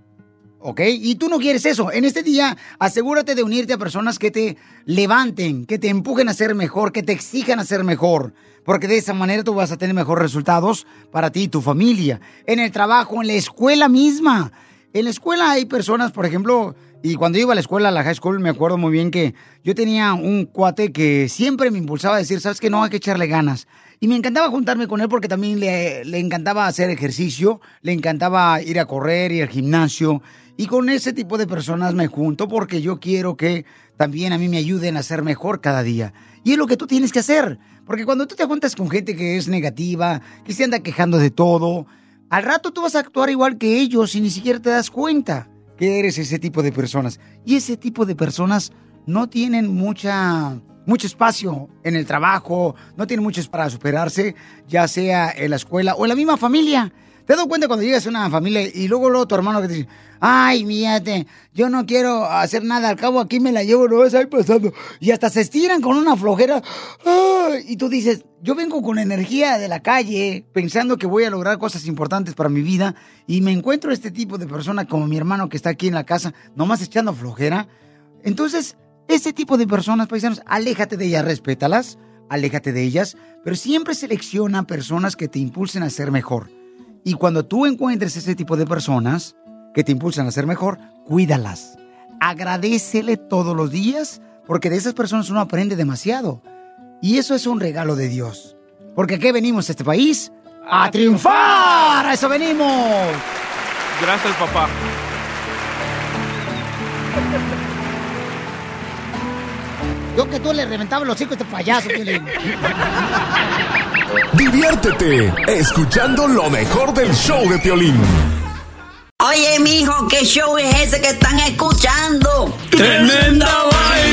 ¿Ok? Y tú no quieres eso. En este día, asegúrate de unirte a personas que te levanten, que te empujen a ser mejor, que te exijan a ser mejor. Porque de esa manera tú vas a tener mejores resultados para ti y tu familia. En el trabajo, en la escuela misma. En la escuela hay personas, por ejemplo, y cuando iba a la escuela, a la high school, me acuerdo muy bien que yo tenía un cuate que siempre me impulsaba a decir, sabes que no, hay que echarle ganas. Y me encantaba juntarme con él porque también le, le encantaba hacer ejercicio, le encantaba ir a correr, ir al gimnasio. Y con ese tipo de personas me junto porque yo quiero que también a mí me ayuden a ser mejor cada día. Y es lo que tú tienes que hacer. Porque cuando tú te juntas con gente que es negativa, que se anda quejando de todo, al rato tú vas a actuar igual que ellos y ni siquiera te das cuenta que eres ese tipo de personas. Y ese tipo de personas no tienen mucha mucho espacio en el trabajo, no tienen mucho para superarse, ya sea en la escuela o en la misma familia. ¿Te dado cuenta cuando llegas a una familia y luego luego tu hermano que te dice, ay, mírate, yo no quiero hacer nada, al cabo aquí me la llevo, no vas ahí pasando. Y hasta se estiran con una flojera. ¡ay! Y tú dices, yo vengo con energía de la calle, pensando que voy a lograr cosas importantes para mi vida, y me encuentro este tipo de persona como mi hermano que está aquí en la casa, nomás echando flojera. Entonces, ese tipo de personas, paisanos, aléjate de ellas, respétalas, aléjate de ellas, pero siempre selecciona personas que te impulsen a ser mejor. Y cuando tú encuentres ese tipo de personas que te impulsan a ser mejor, cuídalas. Agradecele todos los días porque de esas personas uno aprende demasiado. Y eso es un regalo de Dios. Porque ¿qué venimos a este país? ¡A triunfar! ¡A eso venimos! Gracias, papá. Yo que tú le reventaba los hijos a este payaso, Piolín. Diviértete escuchando lo mejor del show de Piolín. Oye, mijo, ¿qué show es ese que están escuchando? ¡Tremenda vaina!